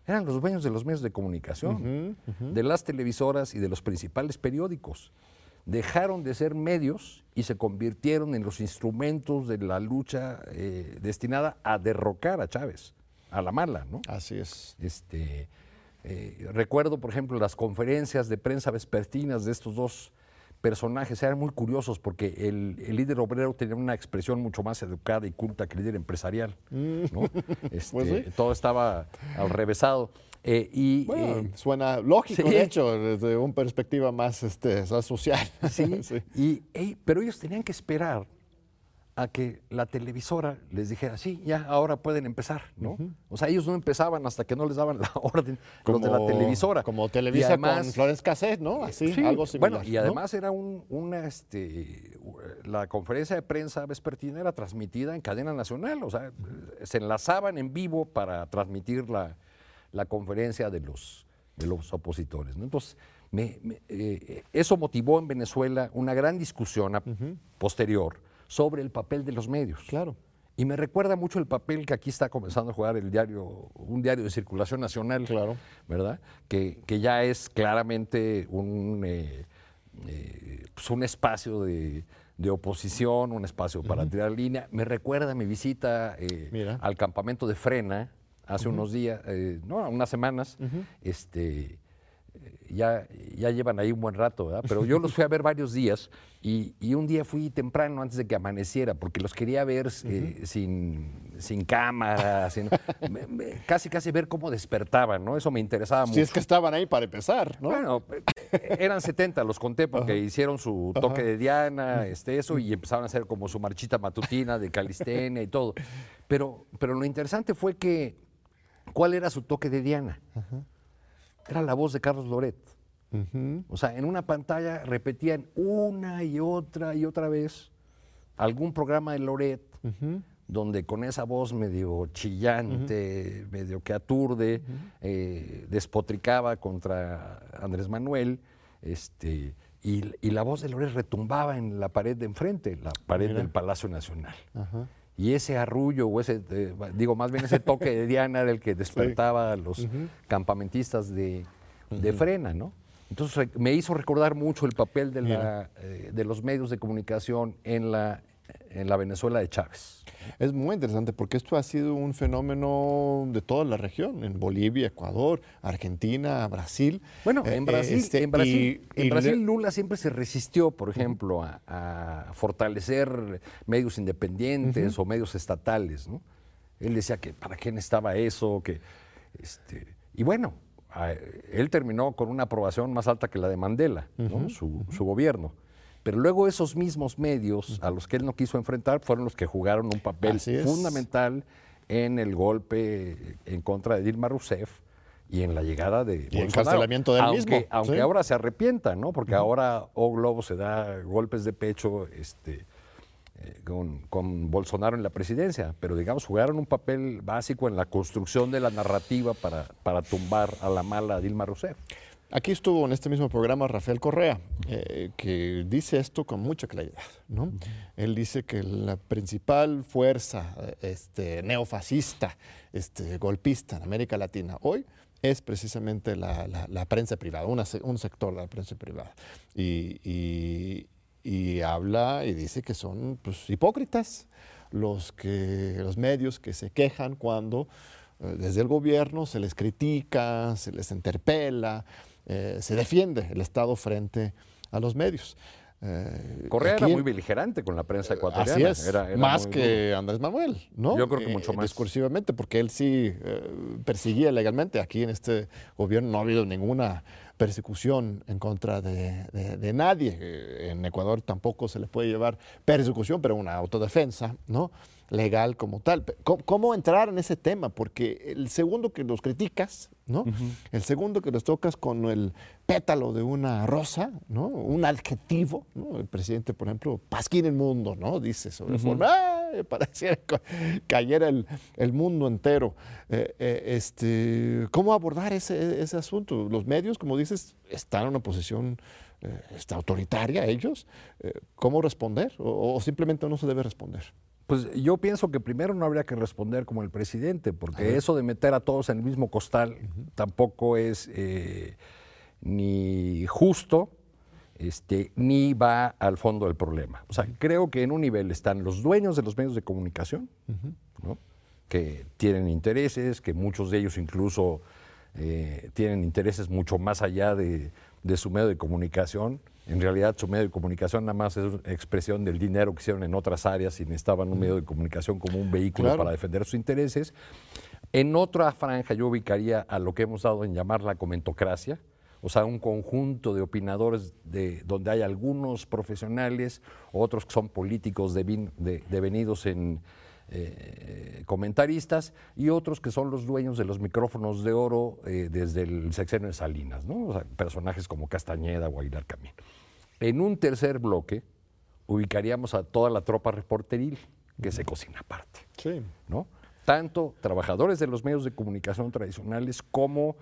Eran los dueños de los medios de comunicación, de las televisoras y de los principales periódicos. Dejaron de ser medios y se convirtieron en los instrumentos de la lucha eh, destinada a derrocar a Chávez, a la mala, ¿no? Así es. Este, eh, recuerdo, por ejemplo, las conferencias de prensa vespertinas de estos dos personajes. Eran muy curiosos porque el, el líder obrero tenía una expresión mucho más educada y culta que el líder empresarial. ¿no? Este, Pues sí. Todo estaba al revésado. Eh, y, Bueno, eh, suena lógico, sí. de hecho, desde una perspectiva más este, social. Sí. Y, pero ellos tenían que esperar a que la televisora les dijera, sí, ya, ahora pueden empezar, ¿no? O sea, ellos no empezaban hasta que no les daban la orden los de la televisora. Como Televisa además- con Flores Cassette, ¿no? Así, Sí, algo similar. Bueno, y ¿no? además era un, una, este, la conferencia de prensa vespertina era transmitida en cadena nacional, o sea, se enlazaban en vivo para transmitir la, la conferencia de los, de los opositores. ¿no? Entonces, me- me- eh, eso motivó en Venezuela una gran discusión a- posterior sobre el papel de los medios. Claro. Y me recuerda mucho el papel que aquí está comenzando a jugar el diario, un diario de circulación nacional, Claro. ¿verdad? Que, que ya es claramente un, eh, eh, pues un espacio de, de oposición, un espacio para tirar línea. Me recuerda mi visita eh, al campamento de Frena hace unos días, eh, no, unas semanas. este, ya, ya llevan ahí un buen rato, ¿verdad? Pero yo los fui a ver varios días y, y un día fui temprano antes de que amaneciera porque los quería ver eh, sin, sin cámara, sin- me- me- casi casi ver cómo despertaban, ¿no? Eso me interesaba mucho. Si es que estaban ahí para empezar, ¿no? Bueno, eh, eran 70, los conté porque hicieron su toque de Diana, este, eso, y empezaron a hacer como su marchita matutina de calistenia y todo. Pero, pero lo interesante fue que, ¿cuál era su toque de Diana? Era la voz de Carlos Loret. O sea, en una pantalla repetían una y otra y otra vez algún programa de Loret, donde con esa voz medio chillante, medio que aturde, eh, despotricaba contra Andrés Manuel, este, y, y la voz de Loret retumbaba en la pared de enfrente, la pared del Palacio Nacional. Y ese arrullo, o ese, eh, digo, más bien ese toque de Diana era el que despertaba a los campamentistas de, de Frena, ¿no? Entonces me hizo recordar mucho el papel de, la, eh, de los medios de comunicación en la, en la Venezuela de Chávez. Es muy interesante porque esto ha sido un fenómeno de toda la región, en Bolivia, Ecuador, Argentina, Brasil. Bueno, Eh, en Brasil, este, en Brasil, y- en Brasil Lula siempre se resistió, por ejemplo, a, a fortalecer medios independientes o medios estatales. ¿no? Él decía que para qué necesitaba eso, que este, y bueno, a- él terminó con una aprobación más alta que la de Mandela, ¿no? su, su gobierno. Pero luego esos mismos medios a los que él no quiso enfrentar fueron los que jugaron un papel fundamental en el golpe en contra de Dilma Rousseff y en la llegada de Y el encarcelamiento del aunque, mismo, Aunque sí. ahora se arrepienta, ¿no? Porque ahora O Globo se da golpes de pecho este, eh, con, con Bolsonaro en la presidencia, pero digamos jugaron un papel básico en la construcción de la narrativa para, para tumbar a la mala Dilma Rousseff. Aquí estuvo en este mismo programa Rafael Correa, eh, que dice esto con mucha claridad. ¿no? Él dice que la principal fuerza eh, este, neofascista, este, golpista en América Latina hoy es precisamente la, la- la prensa privada, una un sector de la prensa privada. Y, y- y habla y dice que son pues, hipócritas los, que, los medios que se quejan cuando eh, desde el gobierno se les critica, se les interpela, eh, se defiende el Estado frente a los medios. Eh, Correa era muy beligerante con la prensa ecuatoriana. Así es, Era- era más que Andrés Manuel, ¿no? Yo creo que Eh, mucho más. Discursivamente, porque él sí eh, perseguía legalmente. Aquí en este gobierno no ha habido ninguna persecución en contra de, de- de nadie. Eh, En Ecuador tampoco se le puede llevar persecución, pero una autodefensa, ¿no? Legal como tal. ¿Cómo, cómo entrar en ese tema? Porque el segundo que los criticas, ¿no? El segundo que los tocas con el pétalo de una rosa, ¿no? Un adjetivo, ¿no? El presidente, por ejemplo, pasquín el mundo, ¿no? Dice sobre forma, ¡ay! pareciera que cayera el, el mundo entero. Eh, eh, este, ¿Cómo abordar ese, ese asunto? Los medios, como dices, están en una posición eh, está autoritaria ellos. Eh, ¿Cómo responder? O, o simplemente no se debe responder? Pues yo pienso que primero no habría que responder como el presidente, porque eso de meter a todos en el mismo costal tampoco es eh, ni justo, este, ni va al fondo del problema. O sea, creo que en un nivel están los dueños de los medios de comunicación, ¿no? que tienen intereses, que muchos de ellos incluso eh, tienen intereses mucho más allá de, de su medio de comunicación. En realidad su medio de comunicación nada más es una expresión del dinero que hicieron en otras áreas y necesitaban un medio de comunicación como un vehículo Claro. para defender sus intereses. En otra franja yo ubicaría a lo que hemos dado en llamar la comentocracia, o sea, un conjunto de opinadores de, donde hay algunos profesionales, otros que son políticos devin- de- devenidos en eh, comentaristas y otros que son los dueños de los micrófonos de oro eh, desde el sexenio de Salinas, ¿no? O sea, personajes como Castañeda o Aguilar Camín. En un tercer bloque ubicaríamos a toda la tropa reporteril que se cocina aparte. Sí. ¿no? Tanto trabajadores de los medios de comunicación tradicionales como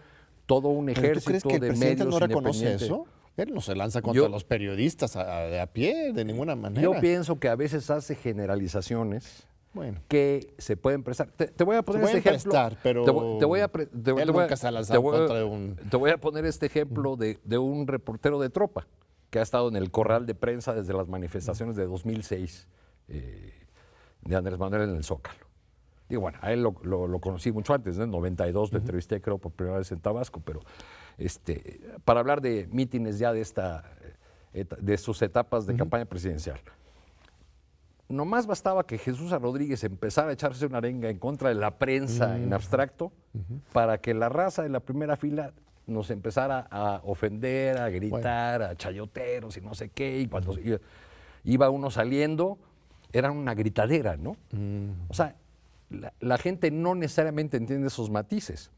todo un ¿Pero ejército tú crees que el de presidente medios no reconoce eso? Él no se lanza contra Yo- los periodistas a, a- de a pie de ninguna manera. Yo pienso que a veces hace generalizaciones Bueno. que se pueden prestar. Te, te voy a poner este ejemplo. prestar, pero te voy, te voy a pre- te- voy a- voy un- Te voy poner este ejemplo de, de un reportero de tropa que ha estado en el corral de prensa desde las manifestaciones de 2006 eh, de Andrés Manuel en el Zócalo. Digo, bueno, a él lo, lo- lo conocí mucho antes, en el 92 lo entrevisté creo por primera vez en Tabasco, pero este, para hablar de mítines ya de, esta, eh, de sus etapas de campaña presidencial. Nomás bastaba que Jesús Rodríguez empezara a echarse una arenga en contra de la prensa en abstracto para que la raza de la primera fila nos empezara a ofender, a gritar, a chayoteros y no sé qué. Y cuando iba- iba uno saliendo, era una gritadera, ¿no? O sea, la, la gente no necesariamente entiende esos matices.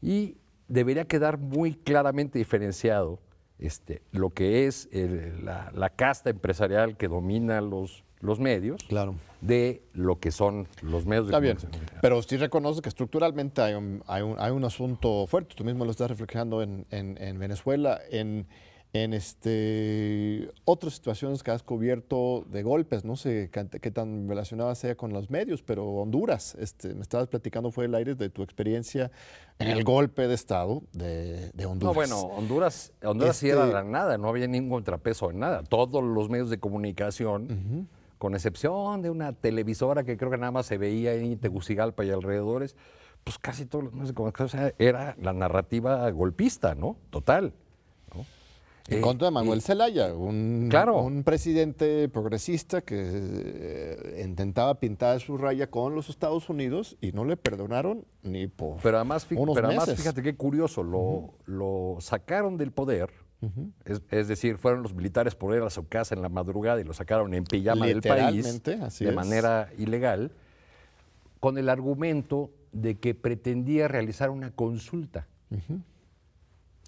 Y debería quedar muy claramente diferenciado este, lo que es el- la, la casta empresarial que domina los, los medios Claro. de lo que son los medios de Está bien, comunicación. pero sí reconoce que estructuralmente hay un, hay un, hay un asunto fuerte. Tú mismo lo estás reflejando en, en- en Venezuela, en, en este, otras situaciones que has cubierto de golpes. No sé qué, tan relacionada sea con los medios, pero Honduras, este, me estabas platicando fue el aire de tu experiencia en el golpe de Estado de, de Honduras. No, bueno, Honduras, Honduras sí Este- era la nada, no había ningún contrapeso en nada. Todos los medios de comunicación con excepción de una televisora que creo que nada más se veía en Tegucigalpa y alrededores, pues casi todo, no sé cómo, o sea, era la narrativa golpista, ¿no? Total. ¿no? En Eh, contra de Manuel Zelaya, un, Claro. un presidente progresista que eh, intentaba pintar su raya con los Estados Unidos y no le perdonaron ni por Pero además, fí- unos pero además fíjate qué curioso, lo, lo sacaron del poder, es, es decir, fueron los militares por ir a su casa en la madrugada y lo sacaron en pijama del país así de es. manera ilegal, con el argumento de que pretendía realizar una consulta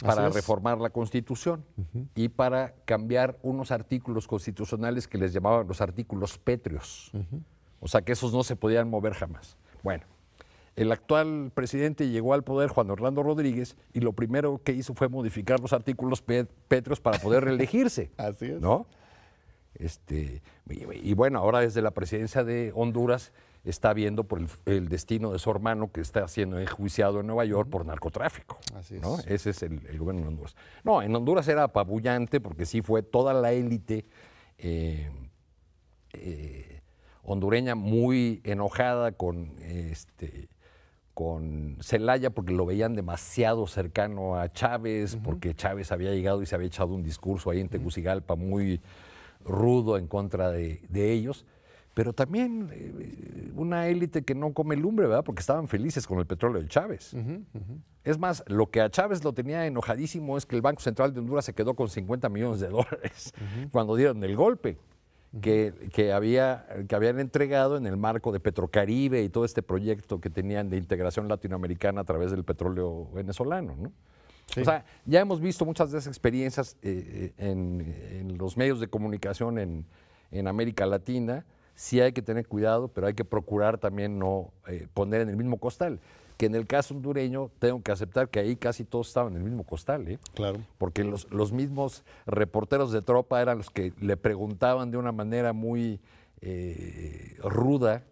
para es. reformar la Constitución y para cambiar unos artículos constitucionales que les llamaban los artículos pétreos. O sea, que esos no se podían mover jamás. Bueno, el actual presidente llegó al poder, Juan Orlando Rodríguez, y lo primero que hizo fue modificar los artículos pé- pétreos para poder reelegirse. Así es. ¿No? Este, y, y bueno, ahora desde la presidencia de Honduras está viendo por el, el destino de su hermano que está siendo enjuiciado en Nueva York por narcotráfico. Así ¿no? es. Ese es el, el gobierno de Honduras. No, en Honduras era apabullante porque sí fue toda la élite eh, eh, hondureña muy enojada con este con Celaya porque lo veían demasiado cercano a Chávez, porque Chávez había llegado y se había echado un discurso ahí en Tegucigalpa muy rudo en contra de, de ellos. Pero también eh, una élite que no come lumbre, ¿verdad? Porque estaban felices con el petróleo de Chávez. Es más, lo que a Chávez lo tenía enojadísimo es que el Banco Central de Honduras se quedó con 50 millones de dólares cuando dieron el golpe que, que había, que habían entregado en el marco de Petrocaribe y todo este proyecto que tenían de integración latinoamericana a través del petróleo venezolano. ¿no? Sí. O sea, ya hemos visto muchas de esas experiencias eh, eh, en, en los medios de comunicación en, en América Latina. Sí hay que tener cuidado, pero hay que procurar también no eh, poner en el mismo costal. Que en el caso hondureño tengo que aceptar que ahí casi todos estaban en el mismo costal. ¿eh? Claro. porque los, los mismos reporteros de tropa eran los que le preguntaban de una manera muy eh, ruda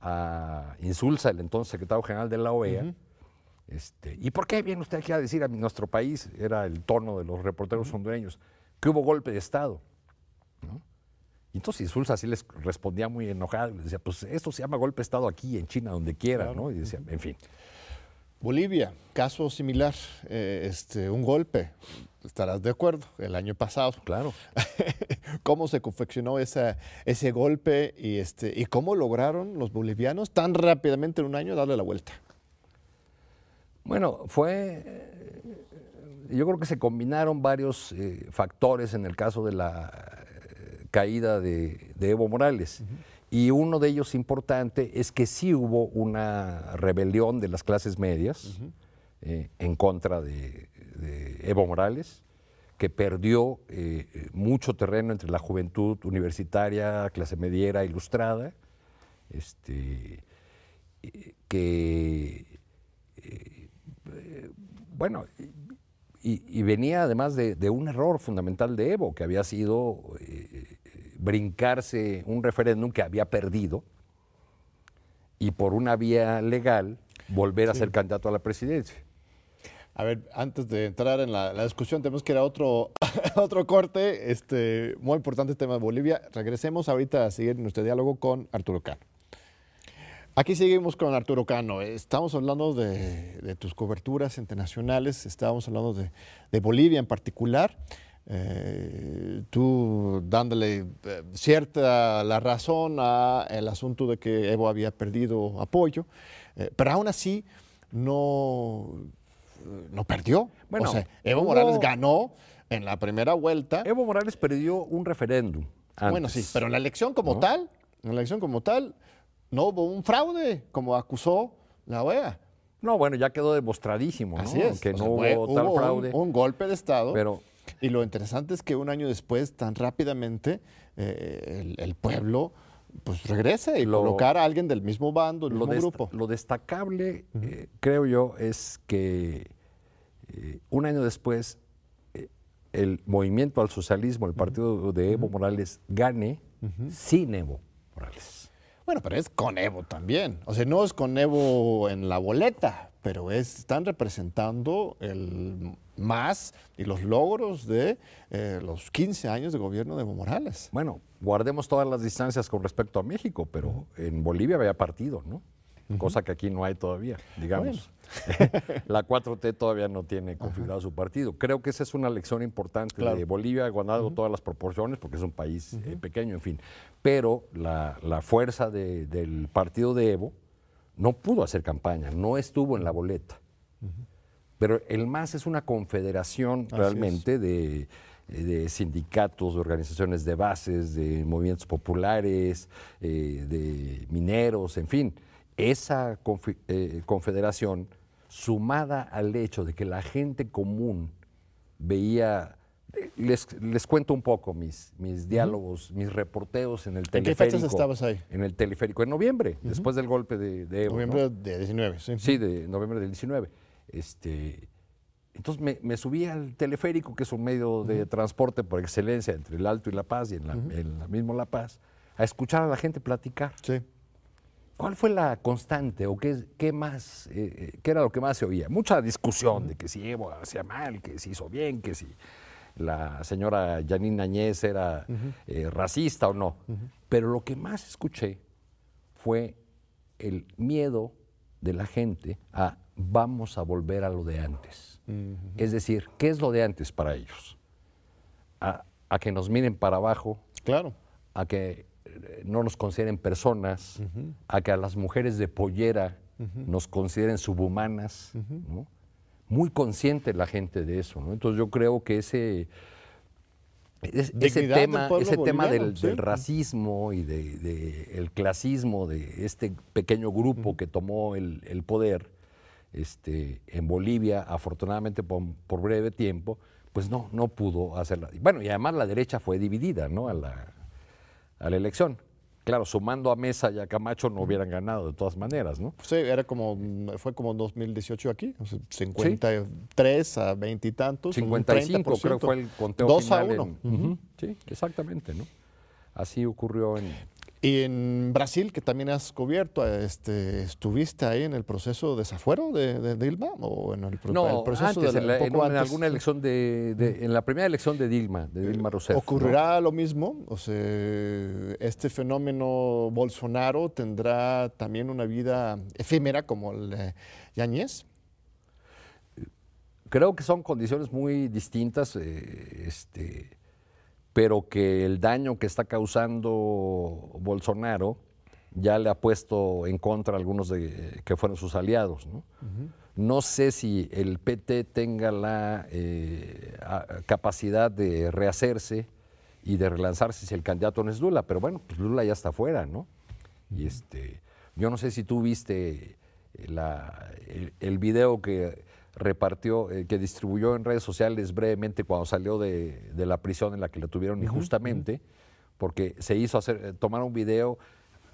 a Insulza, el entonces secretario general de la OEA, este, ¿y por qué viene usted aquí a decir a nuestro país, era el tono de los reporteros hondureños, que hubo golpe de Estado? ¿no? Y entonces Insulza así les respondía muy enojado, les decía, pues esto se llama golpe de Estado aquí, en China, donde quiera, ¿no? Y decía, en fin. Bolivia, caso similar, eh, este, un golpe, estarás de acuerdo, el año pasado. Claro. ¿Cómo se confeccionó esa, ese golpe y, este, y cómo lograron los bolivianos tan rápidamente en un año darle la vuelta? Bueno, fue. eh, Yo creo que se combinaron varios eh, factores en el caso de la caída de, de Evo Morales. Y uno de ellos importante es que sí hubo una rebelión de las clases medias eh, en contra de, de Evo Morales, que perdió eh, mucho terreno entre la juventud universitaria, clase mediera, ilustrada, este, eh, que bueno, y, y venía además de, de un error fundamental de Evo, que había sido eh, brincarse un referéndum que había perdido y por una vía legal volver a ser candidato a la presidencia. A ver, antes de entrar en la, la discusión, tenemos que ir a otro, otro corte. Este, muy importante tema de Bolivia. Regresemos ahorita a seguir nuestro diálogo con Arturo Cano. Aquí seguimos con Arturo Cano. Estamos hablando de, de tus coberturas internacionales, estábamos hablando de, de Bolivia en particular. Eh, tú dándole eh, cierta la razón al asunto de que Evo había perdido apoyo, eh, pero aún así no, no perdió. Bueno, o sea, Evo hubo- Morales ganó en la primera vuelta. Evo Morales perdió un referéndum. Bueno, antes, sí, pero en la elección como ¿no? tal, en la elección como tal, no hubo un fraude como acusó la OEA. No, bueno, ya quedó demostradísimo, ¿no? Así es. Que no sea, hubo fue- tal un- fraude. Un, golpe de Estado. Pero- y lo interesante es que un año después, tan rápidamente, eh, el, el pueblo pues regresa y Lo- colocar a alguien del mismo bando, del lo, mismo grupo. lo destacable, eh, creo yo, es que eh, un año después el movimiento al socialismo, el partido de Evo Morales, gane sin Evo Morales. Bueno, pero es con Evo también. O sea, no es con Evo en la boleta, pero es, están representando el, más y los logros de eh, los 15 años de gobierno de Evo Morales. Bueno, guardemos todas las distancias con respecto a México, pero en Bolivia había partido, ¿no? Cosa que aquí no hay todavía, digamos. la 4T todavía no tiene configurado su partido. Creo que esa es una lección importante de Bolivia, guardando todas las proporciones, porque es un país eh, pequeño, en fin. Pero la, fuerza del partido de Evo no pudo hacer campaña, no estuvo en la boleta. Pero el MAS es una confederación realmente de, sindicatos, de organizaciones de bases, de movimientos populares, eh, de mineros, en fin. Esa eh, confederación, sumada al hecho de que la gente común veía les, les, cuento un poco mis, mis diálogos, mis reporteos en el teleférico. ¿En qué fechas estabas ahí? En el teleférico, en noviembre, después del golpe de, de Evo. Noviembre de 19, sí. Sí, de noviembre del 19. Este, entonces me, subí al teleférico, que es un medio de transporte por excelencia entre el Alto y La Paz y en la, mismo La Paz, a escuchar a la gente platicar. Sí. ¿Cuál fue la constante o qué, qué más, eh, eh, qué era lo que más se oía? Mucha discusión de que si Evo hacía mal, que si hizo bien, que si la señora Janine Añez era eh, racista o no. Pero lo que más escuché fue el miedo de la gente a vamos a volver a lo de antes. Es decir, ¿qué es lo de antes para ellos? A, que nos miren para abajo, claro. a que eh, no nos consideren personas, a que a las mujeres de pollera nos consideren subhumanas. Muy consciente la gente de eso. Entonces yo creo que ese, ese tema, ese tema del, racismo y del de, el clasismo de este pequeño grupo que tomó el, poder este, en Bolivia, afortunadamente por, breve tiempo, pues no, no pudo hacerlo. Bueno, y además la derecha fue dividida ¿no? a, la, a la elección. Claro, sumando a Mesa y a Camacho no hubieran ganado de todas maneras, ¿no? Sí, era como, fue como 2018 aquí, 53 a 20 y tantos. 55 creo que fue el conteo 2 a 1. Sí, exactamente, ¿no? Así ocurrió en... Y en Brasil, que también has cubierto, este, ¿estuviste ahí en el proceso de desafuero de, Dilma? ¿O en el, proceso de en, alguna elección de, en la primera elección de Dilma, de Dilma Rousseff. ¿Ocurrirá lo mismo? O sea, ¿este fenómeno Bolsonaro tendrá también una vida efímera como el de Yañez? Creo que son condiciones muy distintas. Eh, este, pero que el daño que está causando Bolsonaro ya le ha puesto en contra a algunos de, que fueron sus aliados. No, sé si el PT tenga la eh, capacidad de rehacerse y de relanzarse si el candidato no es Lula, pero bueno, pues Lula ya está fuera, ¿no? Y este, yo no sé si tú viste el, el video que repartió, eh, que distribuyó en redes sociales brevemente cuando salió de, la prisión en la que lo tuvieron injustamente, porque se hizo hacer, eh, tomar un video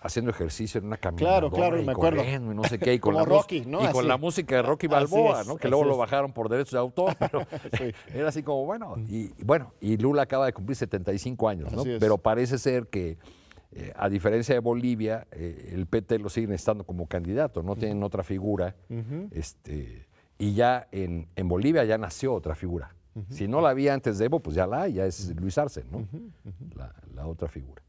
haciendo ejercicio en una caminadora claro, claro, y me acuerdo. y no sé qué, y con, la, Rocky, ¿no? y con la música de Rocky Balboa, ¿no? que luego lo bajaron por derechos de autor, pero era así como, bueno, y bueno, y Lula acaba de cumplir 75 años, ¿no? Pero parece ser que eh, a diferencia de Bolivia, el PT lo sigue estando como candidato, no tienen otra figura. este, y ya en, Bolivia ya nació otra figura. Si no la había antes de Evo, pues ya la hay, ya es Luis Arce, ¿no? la, otra figura.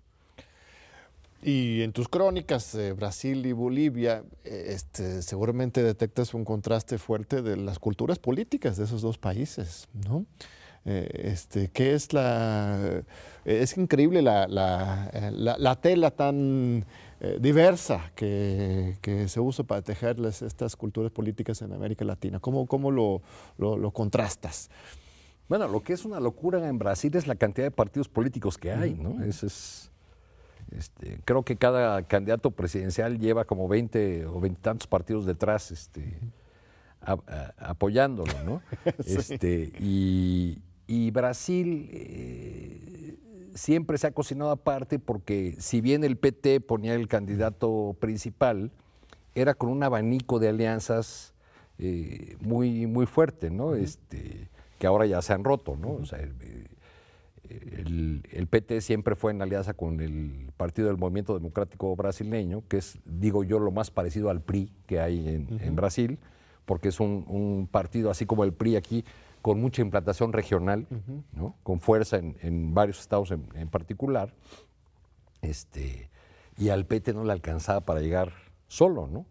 Y en tus crónicas, Brasil y Bolivia, eh, este, seguramente detectas un contraste fuerte de las culturas políticas de esos dos países, ¿no? Eh, este, ¿Qué es la...? Es increíble la, la tela tan eh, diversa que, se usa para tejerles estas culturas políticas en América Latina. ¿Cómo, cómo lo, lo, contrastas? Bueno, lo que es una locura en Brasil es la cantidad de partidos políticos que hay, ¿no? es, este, creo que cada candidato presidencial lleva como 20 o 20 tantos partidos detrás este, apoyándolo, ¿no? este, y, Brasil eh, siempre se ha cocinado aparte porque si bien el PT ponía el candidato principal, era con un abanico de alianzas eh, muy, muy fuerte, ¿no? este, que ahora ya se han roto, ¿no? O sea, el, PT siempre fue en alianza con el Partido del Movimiento Democrático Brasileño, que es, digo yo, lo más parecido al PRI que hay en, Brasil, porque es un, un, partido así como el PRI aquí, con mucha implantación regional, ¿no? con fuerza en, en varios estados en, en particular, este, y al PT no le alcanzaba para llegar solo, ¿no?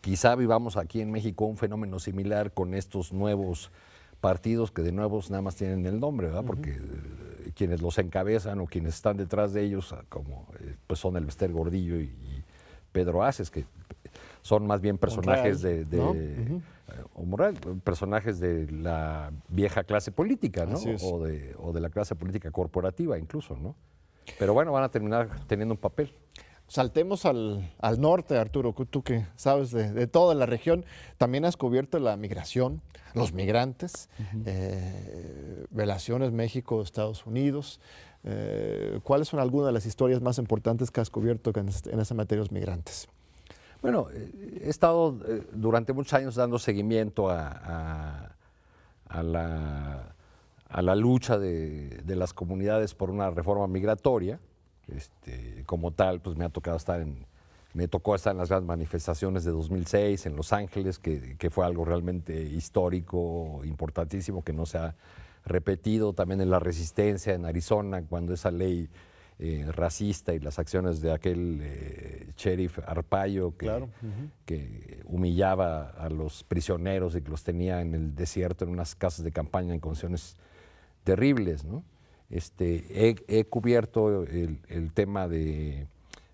Quizá vivamos aquí en México un fenómeno similar con estos nuevos partidos que de nuevo nada más tienen el nombre, ¿verdad? Porque eh, quienes los encabezan o quienes están detrás de ellos, ah, como eh, pues son el Bester Gordillo y, y Pedro Aces, que son más bien personajes de, de- ¿no? eh, o personajes de la vieja clase política, ¿no? O de, o de la clase política corporativa incluso, ¿no? Pero bueno, van a terminar teniendo un papel. Saltemos al, al norte, Arturo, tú que sabes de, de toda la región, también has cubierto la migración, los migrantes, eh, relaciones México-Estados Unidos. Eh, ¿Cuáles son algunas de las historias más importantes que has cubierto en, este- en esa materia de los migrantes? Bueno, eh, he estado eh, durante muchos años dando seguimiento a, la, lucha de, de las comunidades por una reforma migratoria. Este, como tal, pues me ha tocado estar en, me tocó estar en las grandes manifestaciones de 2006 en Los Ángeles, que, que fue algo realmente histórico, importantísimo, que no se ha repetido. También en la resistencia en Arizona, cuando esa ley eh, racista y las acciones de aquel eh, sheriff Arpaio que, Claro, que humillaba a los prisioneros y que los tenía en el desierto en unas casas de campaña en condiciones terribles. ¿no? Este, he, he cubierto el, el tema de,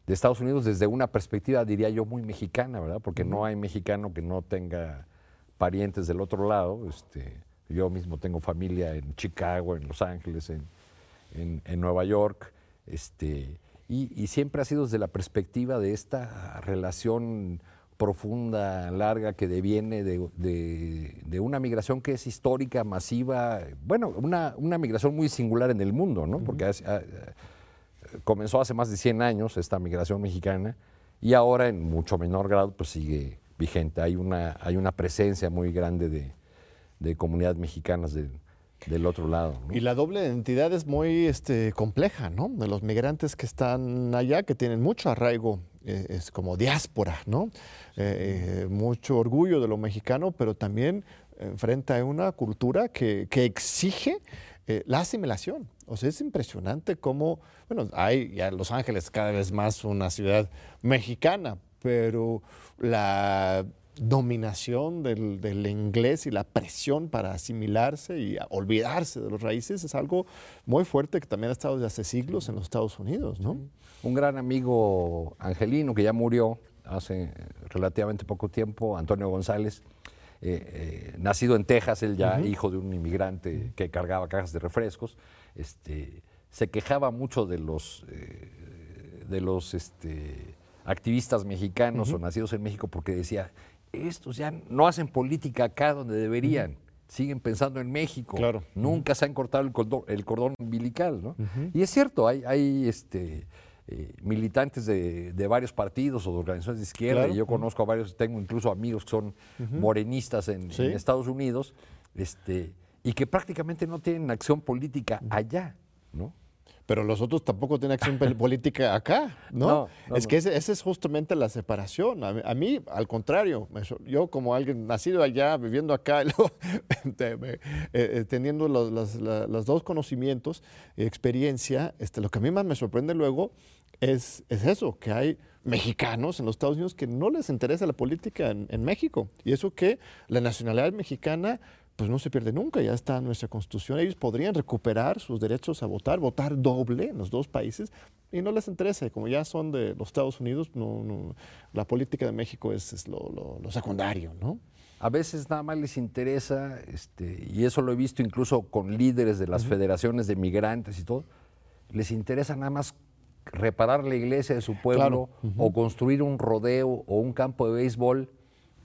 de Estados Unidos desde una perspectiva, diría yo, muy mexicana, ¿verdad? Porque no hay mexicano que no tenga parientes del otro lado. Este, yo mismo tengo familia en Chicago, en Los Ángeles, en, en, en Nueva York. Este, y, y siempre ha sido desde la perspectiva de esta relación profunda, larga, que deviene de, de- de una migración que es histórica, masiva, bueno, una, una migración muy singular en el mundo, ¿no? Porque hace- ah, ah, comenzó hace más de 100 años esta migración mexicana y ahora en mucho menor grado pues sigue vigente. Hay una, hay una presencia muy grande de, de comunidades mexicanas del, del otro lado. ¿no? Y la doble identidad es muy este, compleja, ¿no? De los migrantes que están allá, que tienen mucho arraigo, eh, es como diáspora, ¿no? Eh, eh, mucho orgullo de lo mexicano, pero también enfrenta a una cultura que, que exige la asimilación. O sea, es impresionante cómo, bueno, hay ya Los Ángeles cada vez más una ciudad mexicana, pero la dominación del, del inglés y la presión para asimilarse y olvidarse de los raíces es algo muy fuerte que también ha estado desde hace siglos en los Estados Unidos, ¿no? Un gran amigo angelino que ya murió hace relativamente poco tiempo, Antonio González, eh, eh, nacido en Texas, él ya hijo de un inmigrante que cargaba cajas de refrescos, este, se quejaba mucho de los, eh, de los este, activistas mexicanos o nacidos en México porque decía, estos ya no hacen política acá donde deberían. Siguen pensando en México. Claro. Nunca se han cortado el cordón, el cordón umbilical, ¿no? Y es cierto, hay, hay este, eh, militantes de, de varios partidos o de organizaciones de izquierda, Claro. y yo conozco a varios, tengo incluso amigos que son morenistas en, Sí. en Estados Unidos, este, y que prácticamente no tienen acción política allá, ¿no? Pero los otros tampoco tienen acción política acá, ¿no? No, no, es no. que ese- esa es justamente la separación. A mí, a mí, al contrario, me yo como alguien nacido allá, viviendo acá, y luego, te- me- eh, eh, teniendo los dos conocimientos, y experiencia, este, lo que a mí más me sorprende luego es, es eso, que hay mexicanos en los Estados Unidos que no les interesa la política en, en México. Y eso que la nacionalidad mexicana pues no se pierde nunca, ya está nuestra constitución. Ellos podrían recuperar sus derechos a votar, votar doble en los dos países, y no les interesa. Como ya son de los Estados Unidos, no, no- la política de México es, es lo, lo- lo secundario, ¿no? A veces nada más les interesa, este, y eso lo he visto incluso con líderes de las federaciones de migrantes y todo, les interesa nada más reparar la iglesia de su pueblo o construir un rodeo o un campo de béisbol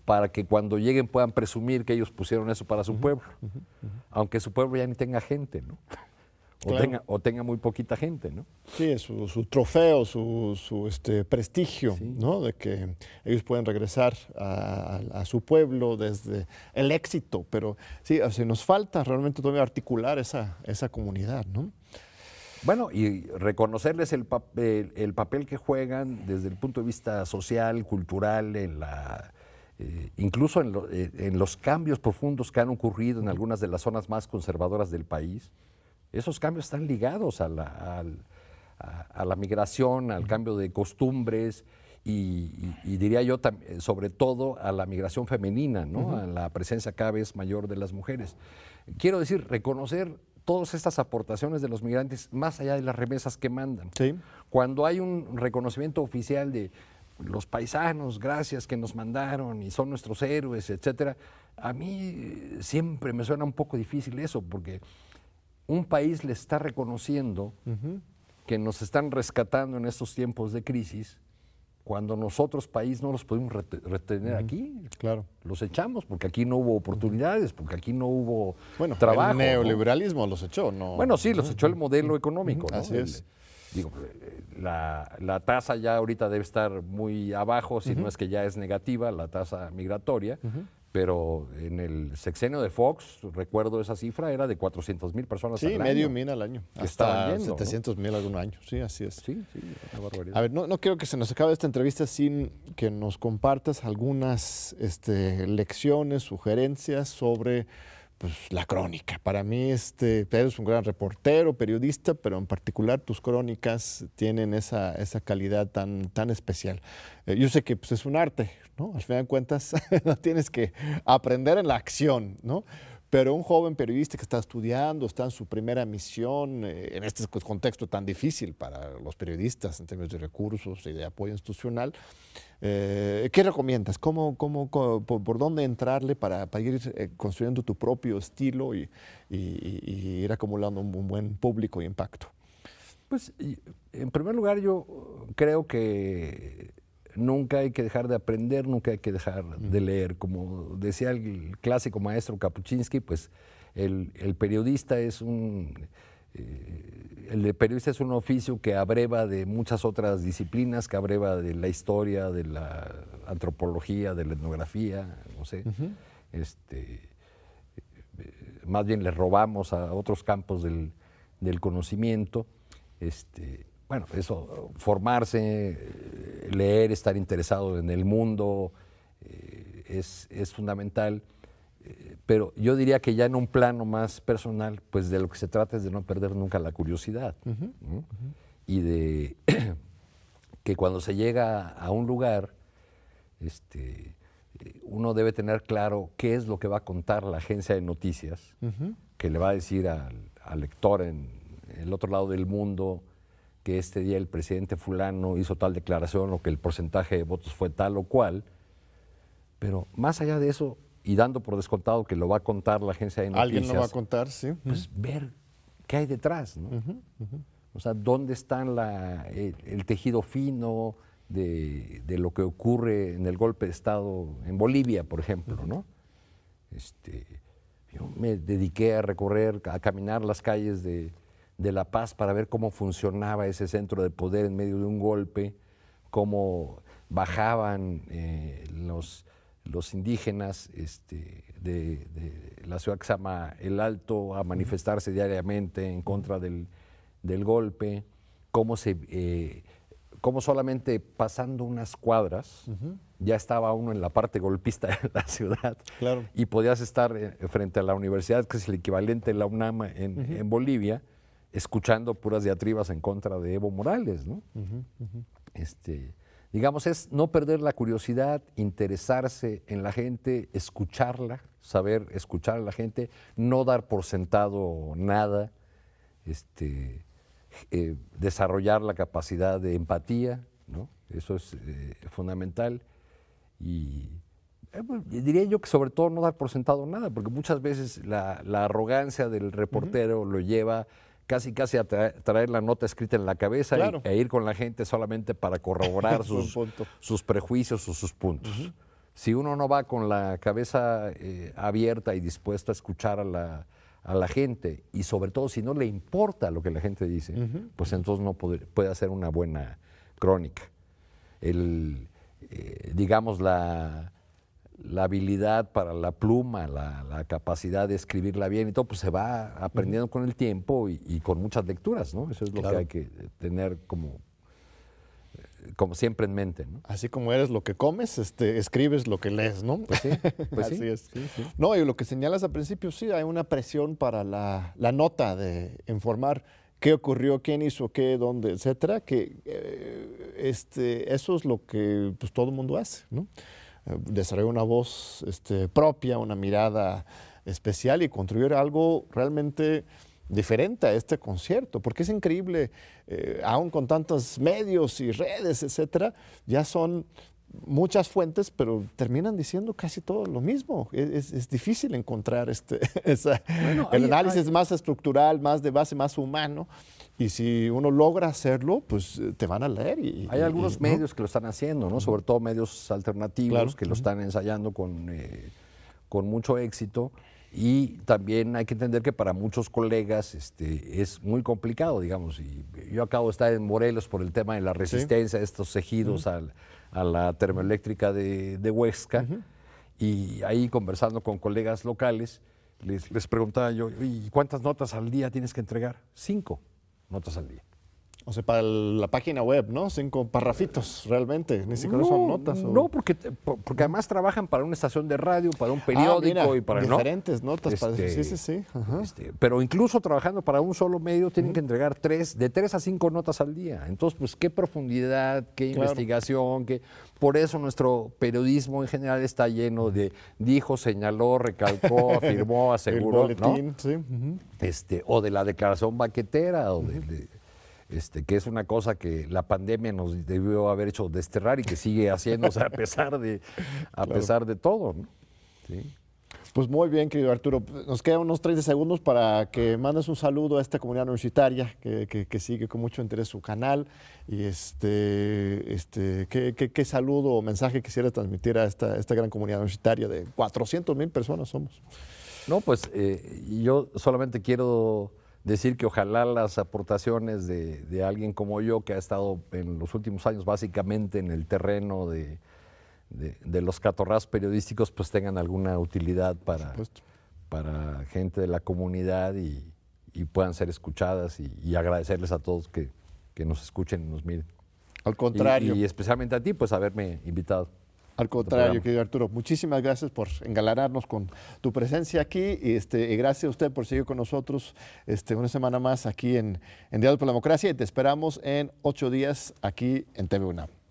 para que cuando lleguen puedan presumir que ellos pusieron eso para su pueblo, aunque su pueblo ya ni tenga gente, ¿no? O, Claro. tenga, o tenga muy poquita gente, ¿no? Sí, su, su trofeo, su, su, este, prestigio, ¿no? De que ellos pueden regresar a, a- a su pueblo desde el éxito. Pero sí, o sea, nos falta realmente todavía articular esa, esa comunidad, ¿no? Bueno, y reconocerles el, papel, el papel que juegan desde el punto de vista social, cultural, en la, eh, incluso eh, en, los cambios profundos que han ocurrido en algunas de las zonas más conservadoras del país, esos cambios están ligados a la, a, la migración, al cambio de costumbres y, diría yo sobre todo a la migración femenina, ¿no? a la presencia cada vez mayor de las mujeres. Quiero decir, reconocer todas estas aportaciones de los migrantes más allá de las remesas que mandan. Cuando hay un reconocimiento oficial de los paisanos, gracias que nos mandaron y son nuestros héroes, etcétera, a mí siempre me suena un poco difícil eso, porque un país le está reconociendo que nos están rescatando en estos tiempos de crisis cuando nosotros, país, no los podemos retener aquí. Claro. Los echamos porque aquí no hubo oportunidades, porque aquí no hubo bueno, trabajo. El neoliberalismo los echó, ¿no? Bueno, sí, los echó el modelo económico. Así es. Digo, la, la, tasa ya ahorita debe estar muy abajo, si no es que ya es negativa, la tasa migratoria, pero en el sexenio de Fox, recuerdo esa cifra, era de 400 mil personas sí, al año. medio mil al año. Hasta yendo, 700 mil algún año, sí, así es. Sí, sí, una barbaridad. A ver, no, no, quiero que se nos acabe esta entrevista sin que nos compartas algunas este, lecciones, sugerencias sobre pues, la crónica. Para mí, este, eres un gran reportero, periodista, pero en particular tus crónicas tienen esa, esa calidad tan, tan especial. Eh, yo sé que pues, es un arte, ¿no? Al final de cuentas, no tienes que aprender en la acción, ¿no? Pero un joven periodista que está estudiando, está en su primera misión, eh, en este contexto tan difícil para los periodistas en términos de recursos y de apoyo institucional, eh, ¿qué recomiendas? ¿Cómo, cómo, por, dónde entrarle para, ir eh, construyendo tu propio estilo y, ir acumulando un, buen público y impacto? Pues, en primer lugar, yo creo que nunca hay que dejar de aprender, nunca hay que dejar de leer. Como decía el clásico maestro Kapuczynski, pues el, periodista es un... Eh, el periodista es un oficio que abreva de muchas otras disciplinas, que abreva de la historia, de la antropología, de la etnografía, no sé. este, eh, más bien le robamos a otros campos del, del conocimiento. Este, bueno, eso, formarse, leer, estar interesado en el mundo, eh, es, fundamental. Eh, pero yo diría que ya en un plano más personal, pues de lo que se trata es de no perder nunca la curiosidad. Y de que cuando se llega a un lugar, este, uno debe tener claro qué es lo que va a contar la agencia de noticias, que le va a decir al, al lector en el otro lado del mundo, que este día el presidente fulano hizo tal declaración o que el porcentaje de votos fue tal o cual, pero más allá de eso, y dando por descontado que lo va a contar la agencia de noticias. Alguien lo va a contar, sí. Pues ver qué hay detrás, ¿no? O sea, dónde está el, tejido fino de, lo que ocurre en el golpe de Estado en Bolivia, por ejemplo, ¿no? Este, yo me dediqué a recorrer, a caminar las calles de, de La Paz para ver cómo funcionaba ese centro de poder en medio de un golpe, cómo bajaban eh, los, los, indígenas este, de, la ciudad que se llama El Alto a manifestarse diariamente en contra del, golpe, cómo, se, eh, cómo solamente pasando unas cuadras ya estaba uno en la parte golpista de la ciudad y podías estar eh, frente a la universidad, que es el equivalente de la UNAM en, en Bolivia, escuchando puras diatribas en contra de Evo Morales, ¿no? Este, digamos, es no perder la curiosidad, interesarse en la gente, escucharla, saber escuchar a la gente, no dar por sentado nada, este, eh, desarrollar la capacidad de empatía, ¿no? Eso es eh, fundamental. Y eh, pues, diría yo que sobre todo no dar por sentado nada, porque muchas veces la, arrogancia del reportero lo lleva casi casi a traer, la nota escrita en la cabeza e ir con la gente solamente para corroborar sus, sus, prejuicios o sus puntos. Si uno no va con la cabeza eh, abierta y dispuesta a escuchar a la, a la, gente, y sobre todo si no le importa lo que la gente dice, pues entonces no puede, hacer una buena crónica. El, eh, digamos, la, la habilidad para la pluma, la, capacidad de escribirla bien y todo, pues se va aprendiendo con el tiempo y, con muchas lecturas, ¿no? Eso es lo que hay que tener como como siempre en mente. ¿no? Así como eres lo que comes, este, escribes lo que lees, ¿no? Pues sí, pues Así sí. es. Sí, sí. No, y lo que señalas al principio, sí, hay una presión para la, la nota de informar qué ocurrió, quién hizo qué, dónde, etcétera, que eh, este, eso es lo que pues, todo el mundo hace, ¿no? Desarrollar una voz este, propia, una mirada especial y construir algo realmente diferente a este concierto, porque es increíble, eh, aún con tantos medios y redes, etcétera, ya son muchas fuentes, pero terminan diciendo casi todo lo mismo. Es, es- es difícil encontrar este, esa- Bueno, el hay- análisis hay- más estructural, más de base, más humano. Y si uno logra hacerlo, pues eh, te van a leer. Y, Hay y- algunos y, ¿no? medios que lo están haciendo, ¿no? Sobre todo medios alternativos Claro. que lo están ensayando con, eh, con mucho éxito. Y también hay que entender que para muchos colegas este, es muy complicado, digamos. Y yo acabo de estar en Morelos por el tema de la resistencia de estos ejidos al- a la termoeléctrica de, de Huesca. Y ahí conversando con colegas locales, les, les preguntaba yo, ¿y cuántas notas al día tienes que entregar? Cinco notas al día. O sea, para el- la página web, ¿no? Cinco parrafitos, realmente. Ni siquiera son notas. o- No, porque, porque además trabajan para una estación de radio, para un Ah, periódico mira, y para ¿no? diferentes notas. para- Este, sí, sí, sí. ajá. este, pero incluso trabajando para un solo medio tienen que entregar tres, de tres a cinco notas al día. Entonces, pues qué profundidad, qué Claro. investigación, qué. Por eso nuestro periodismo en general está lleno de dijo, señaló, recalcó, afirmó, el aseguró, ¿no? sí. este, o de la declaración baquetera, o de, de- este, que es una cosa que la pandemia nos debió haber hecho desterrar y que sigue haciéndose a pesar de, a pesar de todo. ¿no? Sí. Pues muy bien, querido Arturo. Nos quedan unos 30 segundos para que mandes un saludo a esta comunidad universitaria que, que- que sigue con mucho interés su canal. Y este, este, ¿qué, qué- qué saludo o mensaje quisiera transmitir a esta, esta gran comunidad universitaria de 400 mil personas somos? No, pues eh, yo solamente quiero decir que ojalá las aportaciones de, de alguien como yo, que ha estado en los últimos años básicamente en el terreno de, de- de los catorras periodísticos, pues tengan alguna utilidad para, para gente de la comunidad y, y puedan ser escuchadas y, y agradecerles a todos que, que nos escuchen y nos miren. Al Y- contrario. Y, especialmente a ti, pues haberme invitado. Al contrario, querido Arturo, muchísimas gracias por engalanarnos con tu presencia aquí y, este, y gracias a usted por seguir con nosotros este, una semana más aquí en, en Diálogo por la Democracia y te esperamos en ocho días aquí en TV UNAM.